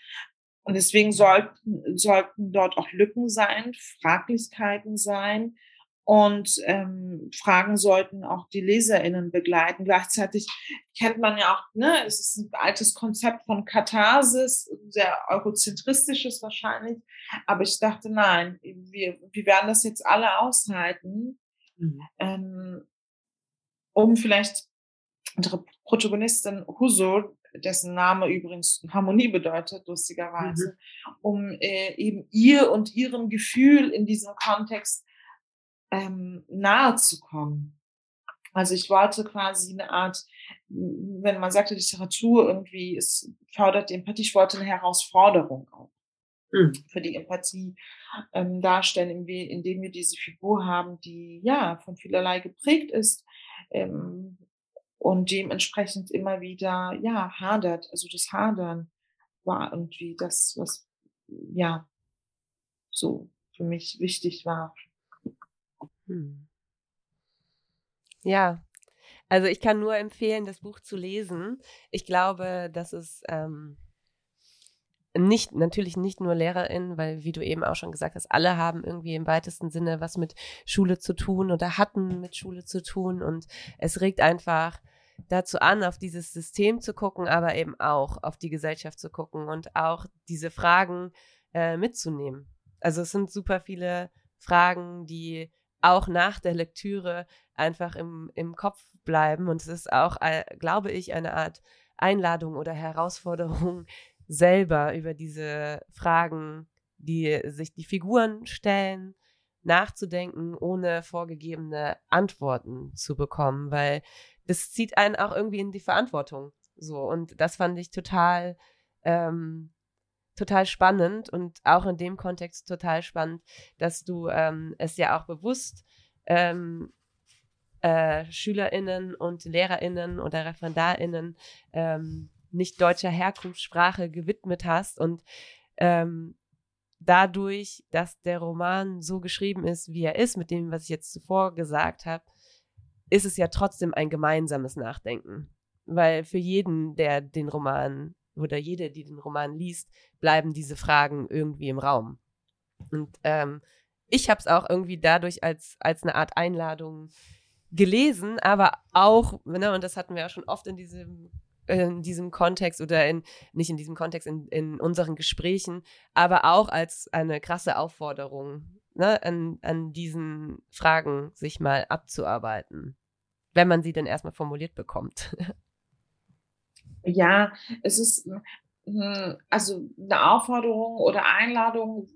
Und deswegen sollten, sollten dort auch Lücken sein, Fraglichkeiten sein. Und ähm, Fragen sollten auch die LeserInnen begleiten. Gleichzeitig kennt man ja auch, ne, es ist ein altes Konzept von Katharsis, sehr eurozentristisches wahrscheinlich. Aber ich dachte, nein, wir, wir werden das jetzt alle aushalten, mhm. ähm, um vielleicht unsere Protagonistin Husur dessen Name übrigens Harmonie bedeutet, lustigerweise, mhm. um äh, eben ihr und ihrem Gefühl in diesem Kontext ähm, nahe zu kommen. Also ich wollte quasi eine Art, wenn man sagt, Literatur irgendwie, es fördert die Empathie, ich wollte eine Herausforderung auch mhm. für die Empathie ähm, darstellen, indem wir diese Figur haben, die ja von vielerlei geprägt ist, ähm, und dementsprechend immer wieder, ja, hadert. Also das Hadern war irgendwie das, was, ja, so für mich wichtig war. Hm. Ja, also ich kann nur empfehlen, das Buch zu lesen. Ich glaube, dass es ähm, nicht, natürlich nicht nur LehrerInnen, weil, wie du eben auch schon gesagt hast, alle haben irgendwie im weitesten Sinne was mit Schule zu tun oder hatten mit Schule zu tun und es regt einfach dazu an, auf dieses System zu gucken, aber eben auch auf die Gesellschaft zu gucken und auch diese Fragen äh, mitzunehmen. Also es sind super viele Fragen, die auch nach der Lektüre einfach im, im Kopf bleiben. Und es ist auch, äh, glaube ich, eine Art Einladung oder Herausforderung, selber über diese Fragen, die sich die Figuren stellen, nachzudenken, ohne vorgegebene Antworten zu bekommen, weil das zieht einen auch irgendwie in die Verantwortung. So, und das fand ich total, ähm, total spannend und auch in dem Kontext total spannend, dass du ähm, es ja auch bewusst ähm, äh, SchülerInnen und LehrerInnen oder ReferendarInnen ähm, nicht deutscher Herkunftssprache gewidmet hast und ähm, dadurch, dass der Roman so geschrieben ist, wie er ist, mit dem, was ich jetzt zuvor gesagt habe, ist es ja trotzdem ein gemeinsames Nachdenken. Weil für jeden, der den Roman oder jede, die den Roman liest, bleiben diese Fragen irgendwie im Raum. Und ähm, ich habe es auch irgendwie dadurch als, als eine Art Einladung gelesen, aber auch, ne, und das hatten wir ja schon oft in diesem in diesem Kontext oder in, nicht in diesem Kontext, in, in unseren Gesprächen, aber auch als eine krasse Aufforderung, ne, an, an diesen Fragen sich mal abzuarbeiten, wenn man sie denn erstmal formuliert bekommt. Ja, es ist hm, also eine Aufforderung oder Einladung,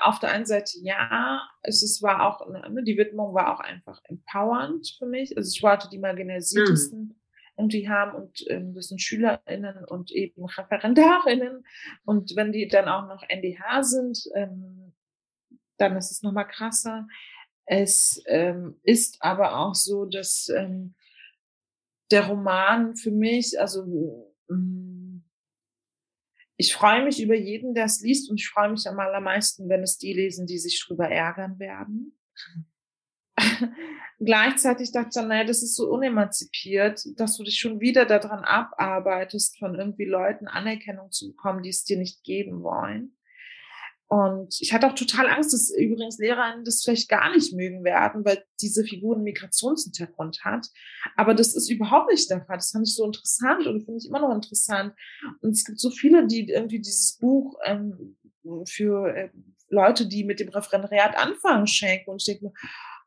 auf der einen Seite ja, es ist, war auch, ne, die Widmung war auch einfach empowernd für mich. Also ich wollte die marginalisiertesten mhm irgendwie haben und ähm, das sind SchülerInnen und eben ReferendarInnen und wenn die dann auch noch NDH sind, ähm, dann ist es nochmal krasser. Es ähm, ist aber auch so, dass ähm, der Roman für mich, also ähm, ich freue mich über jeden, der es liest und ich freue mich am allermeisten, wenn es die lesen, die sich drüber ärgern werden. gleichzeitig dachte ich dann, naja, das ist so unemanzipiert, dass du dich schon wieder daran abarbeitest, von irgendwie Leuten Anerkennung zu bekommen, die es dir nicht geben wollen. Und ich hatte auch total Angst, dass übrigens Lehrerinnen das vielleicht gar nicht mögen werden, weil diese Figur einen Migrationshintergrund hat. Aber das ist überhaupt nicht der Fall. Das fand ich so interessant und finde ich immer noch interessant. Und es gibt so viele, die irgendwie dieses Buch ähm, für äh, Leute, die mit dem Referendariat anfangen, schenken. Und ich denke mir,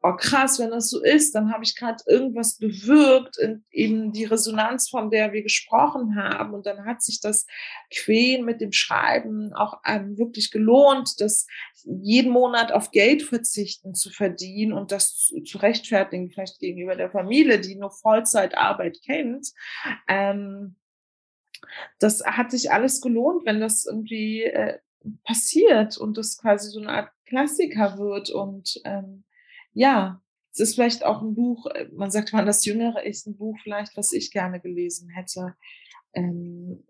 oh krass, wenn das so ist, dann habe ich gerade irgendwas bewirkt, in, eben die Resonanz, von der wir gesprochen haben. Und dann hat sich das Quälen mit dem Schreiben auch ähm, wirklich gelohnt, das jeden Monat auf Geld verzichten zu verdienen und das zu, zu rechtfertigen, vielleicht gegenüber der Familie, die nur Vollzeitarbeit kennt. Ähm, das hat sich alles gelohnt, wenn das irgendwie äh, passiert und das quasi so eine Art Klassiker wird und ähm, ja, es ist vielleicht auch ein Buch, äh, man sagt mal, das Jüngere ist ein Buch vielleicht, was ich gerne gelesen hätte. Ähm,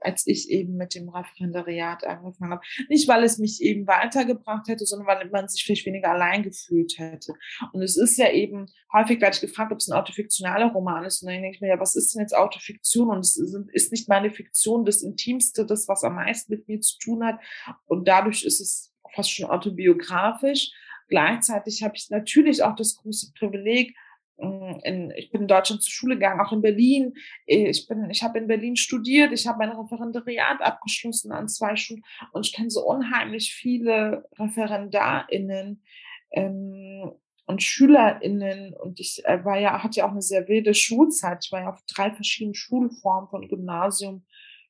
als ich eben mit dem Referendariat angefangen habe. Nicht, weil es mich eben weitergebracht hätte, sondern weil man sich vielleicht weniger allein gefühlt hätte. Und es ist ja eben, häufig werde ich gefragt, ob es ein autofiktionaler Roman ist. Und dann denke ich mir, ja, was ist denn jetzt Autofiktion? Und es ist nicht meine Fiktion das Intimste, das, was am meisten mit mir zu tun hat. Und dadurch ist es fast schon autobiografisch. Gleichzeitig habe ich natürlich auch das große Privileg, hm, in, ich bin in Deutschland zur Schule gegangen, auch in Berlin. Ich bin, ich habe in Berlin studiert, ich habe mein Referendariat abgeschlossen an zwei Schulen und ich kenne so unheimlich viele ReferendarInnen ähm, und SchülerInnen und ich äh, war ja, hatte ja auch eine sehr wilde Schulzeit. Ich war ja auf drei verschiedenen Schulformen von Gymnasium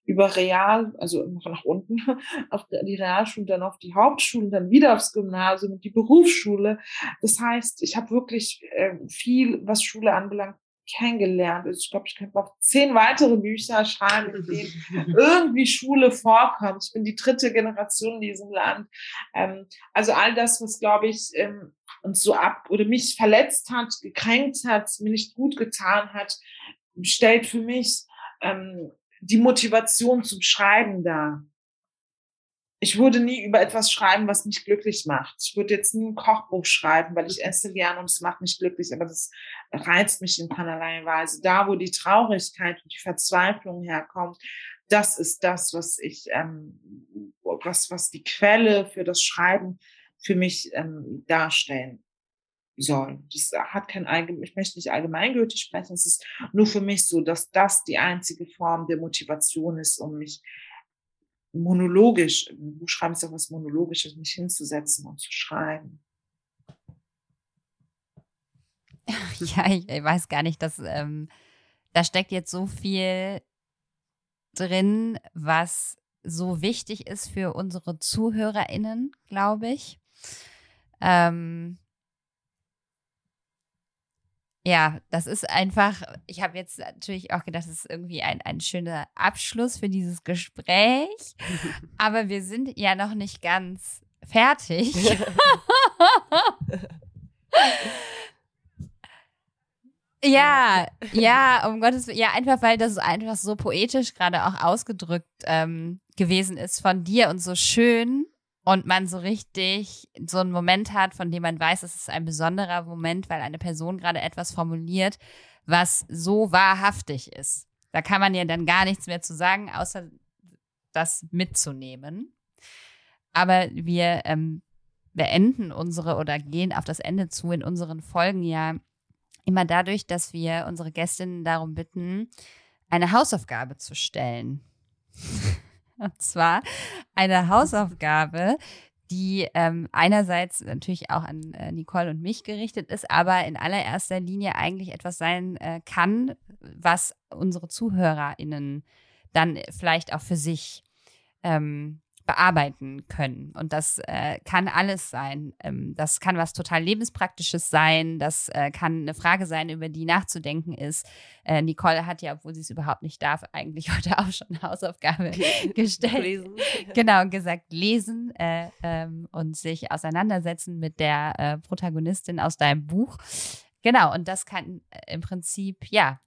über Real, also nach unten, auf die Realschule, dann auf die Hauptschule, dann wieder aufs Gymnasium und die Berufsschule. Das heißt, ich habe wirklich äh, viel, was Schule anbelangt, kennengelernt. Also ich glaube, ich könnte noch zehn weitere Bücher schreiben, in denen irgendwie Schule vorkommt. Ich bin die dritte Generation in diesem Land. Ähm, also all das, was, glaube ich, ähm, uns so ab oder mich verletzt hat, gekränkt hat, mir nicht gut getan hat, stellt für mich ähm, die Motivation zum Schreiben da. Ich würde nie über etwas schreiben, was mich glücklich macht. Ich würde jetzt nie ein Kochbuch schreiben, weil ich esse gerne und es macht mich glücklich, aber das reizt mich in keinerlei Weise. Da, wo die Traurigkeit und die Verzweiflung herkommt, das ist das, was ich, ähm, was, was die Quelle für das Schreiben für mich ähm, darstellen soll. Das hat kein allgemein, ich möchte nicht allgemeingültig sprechen. Es ist nur für mich so, dass das die einzige Form der Motivation ist, um mich monologisch, im Buch schreiben ist auch was Monologisches, mich hinzusetzen und zu schreiben. Ja, ich, ich weiß gar nicht, dass ähm, da steckt jetzt so viel drin, was so wichtig ist für unsere ZuhörerInnen, glaube ich. Ähm, ja, das ist einfach, ich habe jetzt natürlich auch gedacht, das ist irgendwie ein, ein schöner Abschluss für dieses Gespräch. Aber wir sind ja noch nicht ganz fertig. ja, ja, um Gottes Willen. Ja, einfach weil das einfach so poetisch gerade auch ausgedrückt ähm, gewesen ist von dir und so schön und man so richtig so einen Moment hat, von dem man weiß, es ist ein besonderer Moment, weil eine Person gerade etwas formuliert, was so wahrhaftig ist. Da kann man ja dann gar nichts mehr zu sagen, außer das mitzunehmen. Aber wir ähm, beenden unsere oder gehen auf das Ende zu in unseren Folgen ja immer dadurch, dass wir unsere Gästinnen darum bitten, eine Hausaufgabe zu stellen. Und zwar eine Hausaufgabe, die ähm, einerseits natürlich auch an äh, Nicole und mich gerichtet ist, aber in allererster Linie eigentlich etwas sein äh, kann, was unsere ZuhörerInnen dann vielleicht auch für sich ähm, bearbeiten können. Und das äh, kann alles sein. Ähm, das kann was total Lebenspraktisches sein. Das äh, kann eine Frage sein, über die nachzudenken ist. Äh, Nicole hat ja, obwohl sie es überhaupt nicht darf, eigentlich heute auch schon eine Hausaufgabe gestellt. Lesen. Genau, gesagt, lesen äh, ähm, und sich auseinandersetzen mit der äh, Protagonistin aus deinem Buch. Genau, und das kann äh, im Prinzip, ja,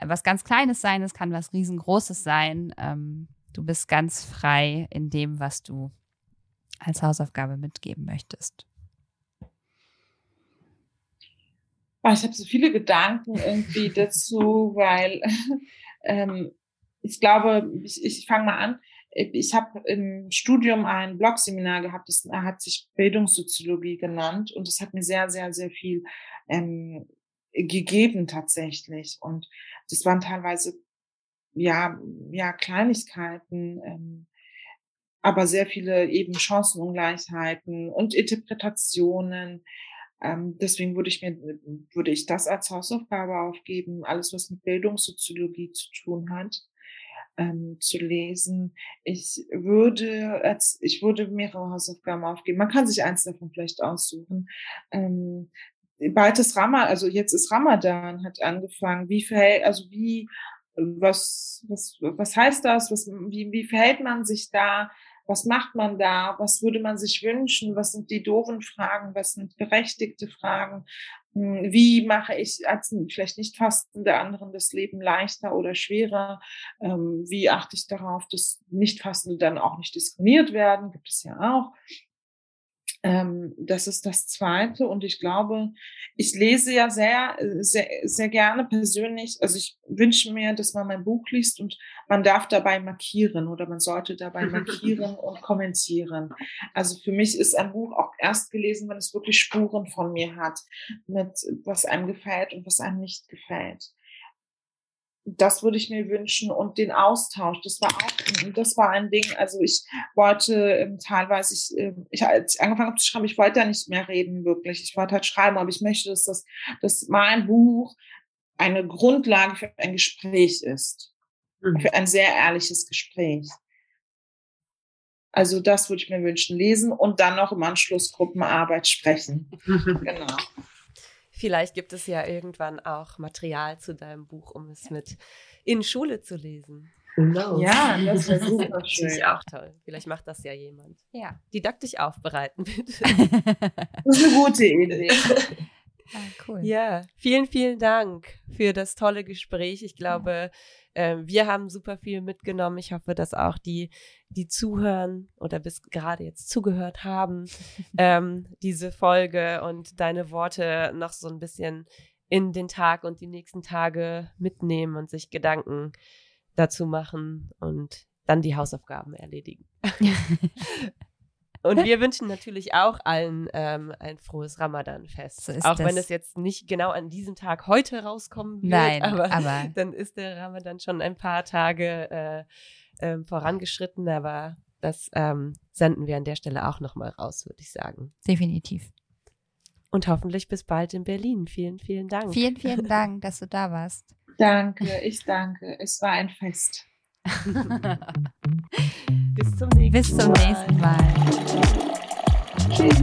was ganz Kleines sein, es kann was Riesengroßes sein. Ähm, Du bist ganz frei in dem, was du als Hausaufgabe mitgeben möchtest. Ich habe so viele Gedanken irgendwie dazu, weil ähm, ich glaube, ich, ich fange mal an. Ich habe im Studium ein Blogseminar gehabt, das hat sich Bildungssoziologie genannt und das hat mir sehr, sehr, sehr viel ähm, gegeben tatsächlich. Und das waren teilweise ja, ja, Kleinigkeiten, ähm, aber sehr viele eben Chancenungleichheiten und Interpretationen. Ähm, deswegen würde ich mir, würde ich das als Hausaufgabe aufgeben, alles, was mit Bildungssoziologie zu tun hat, ähm, zu lesen. Ich würde, als, ich würde mehrere Hausaufgaben aufgeben. Man kann sich eins davon vielleicht aussuchen. Ähm, bald ist Ramadan, also jetzt ist Ramadan, hat angefangen. Wie verhält, also wie was, was, was heißt das? Was, wie, wie verhält man sich da? Was macht man da? Was würde man sich wünschen? Was sind die doofen Fragen? Was sind berechtigte Fragen? hm, wie mache ich als vielleicht nicht fastende anderen das Leben leichter oder schwerer? Ähm, wie achte ich darauf, dass nicht fastende dann auch nicht diskriminiert werden? Gibt es ja auch. Ähm, das ist das Zweite. Und ich glaube, ich lese ja sehr, sehr, sehr gerne persönlich. Also ich wünsche mir, dass man mein Buch liest und man darf dabei markieren oder man sollte dabei markieren und kommentieren. Also für mich ist ein Buch auch erst gelesen, wenn es wirklich Spuren von mir hat, mit was einem gefällt und was einem nicht gefällt das würde ich mir wünschen und den Austausch. Das war auch, das war ein Ding. Also ich wollte ähm, teilweise, ich, äh, ich, als ich angefangen habe zu schreiben, ich wollte da nicht mehr reden wirklich. Ich wollte halt schreiben, aber ich möchte, dass das, dass mein Buch eine Grundlage für ein Gespräch ist, mhm. für ein sehr ehrliches Gespräch. Also das würde ich mir wünschen, lesen und dann noch im Anschluss Gruppenarbeit sprechen. genau. Vielleicht gibt es ja irgendwann auch Material zu deinem Buch, um es mit in Schule zu lesen. Genau. Ja, das wäre super schön. Das ist auch toll. Vielleicht macht das ja jemand. Ja. Didaktisch aufbereiten, bitte. Das ist eine gute Idee. Ja, cool. Ja, vielen, vielen Dank für das tolle Gespräch. Ich glaube, äh, wir haben super viel mitgenommen. Ich hoffe, dass auch die, die zuhören oder bis gerade jetzt zugehört haben, ähm, diese Folge und deine Worte noch so ein bisschen in den Tag und die nächsten Tage mitnehmen und sich Gedanken dazu machen und dann die Hausaufgaben erledigen. Und wir wünschen natürlich auch allen ähm, ein frohes Ramadan-Fest. So auch das. wenn es jetzt nicht genau an diesem Tag heute rauskommen wird. Nein, aber, aber dann ist der Ramadan schon ein paar Tage äh, äh, vorangeschritten. Aber das ähm, senden wir an der Stelle auch nochmal raus, würde ich sagen. Definitiv. Und hoffentlich bis bald in Berlin. Vielen, vielen Dank. Vielen, vielen Dank, dass du da warst. Danke, ich danke. Es war ein Fest. Bis zum nächsten Mal. Bis zum nächsten Mal. Tschüss.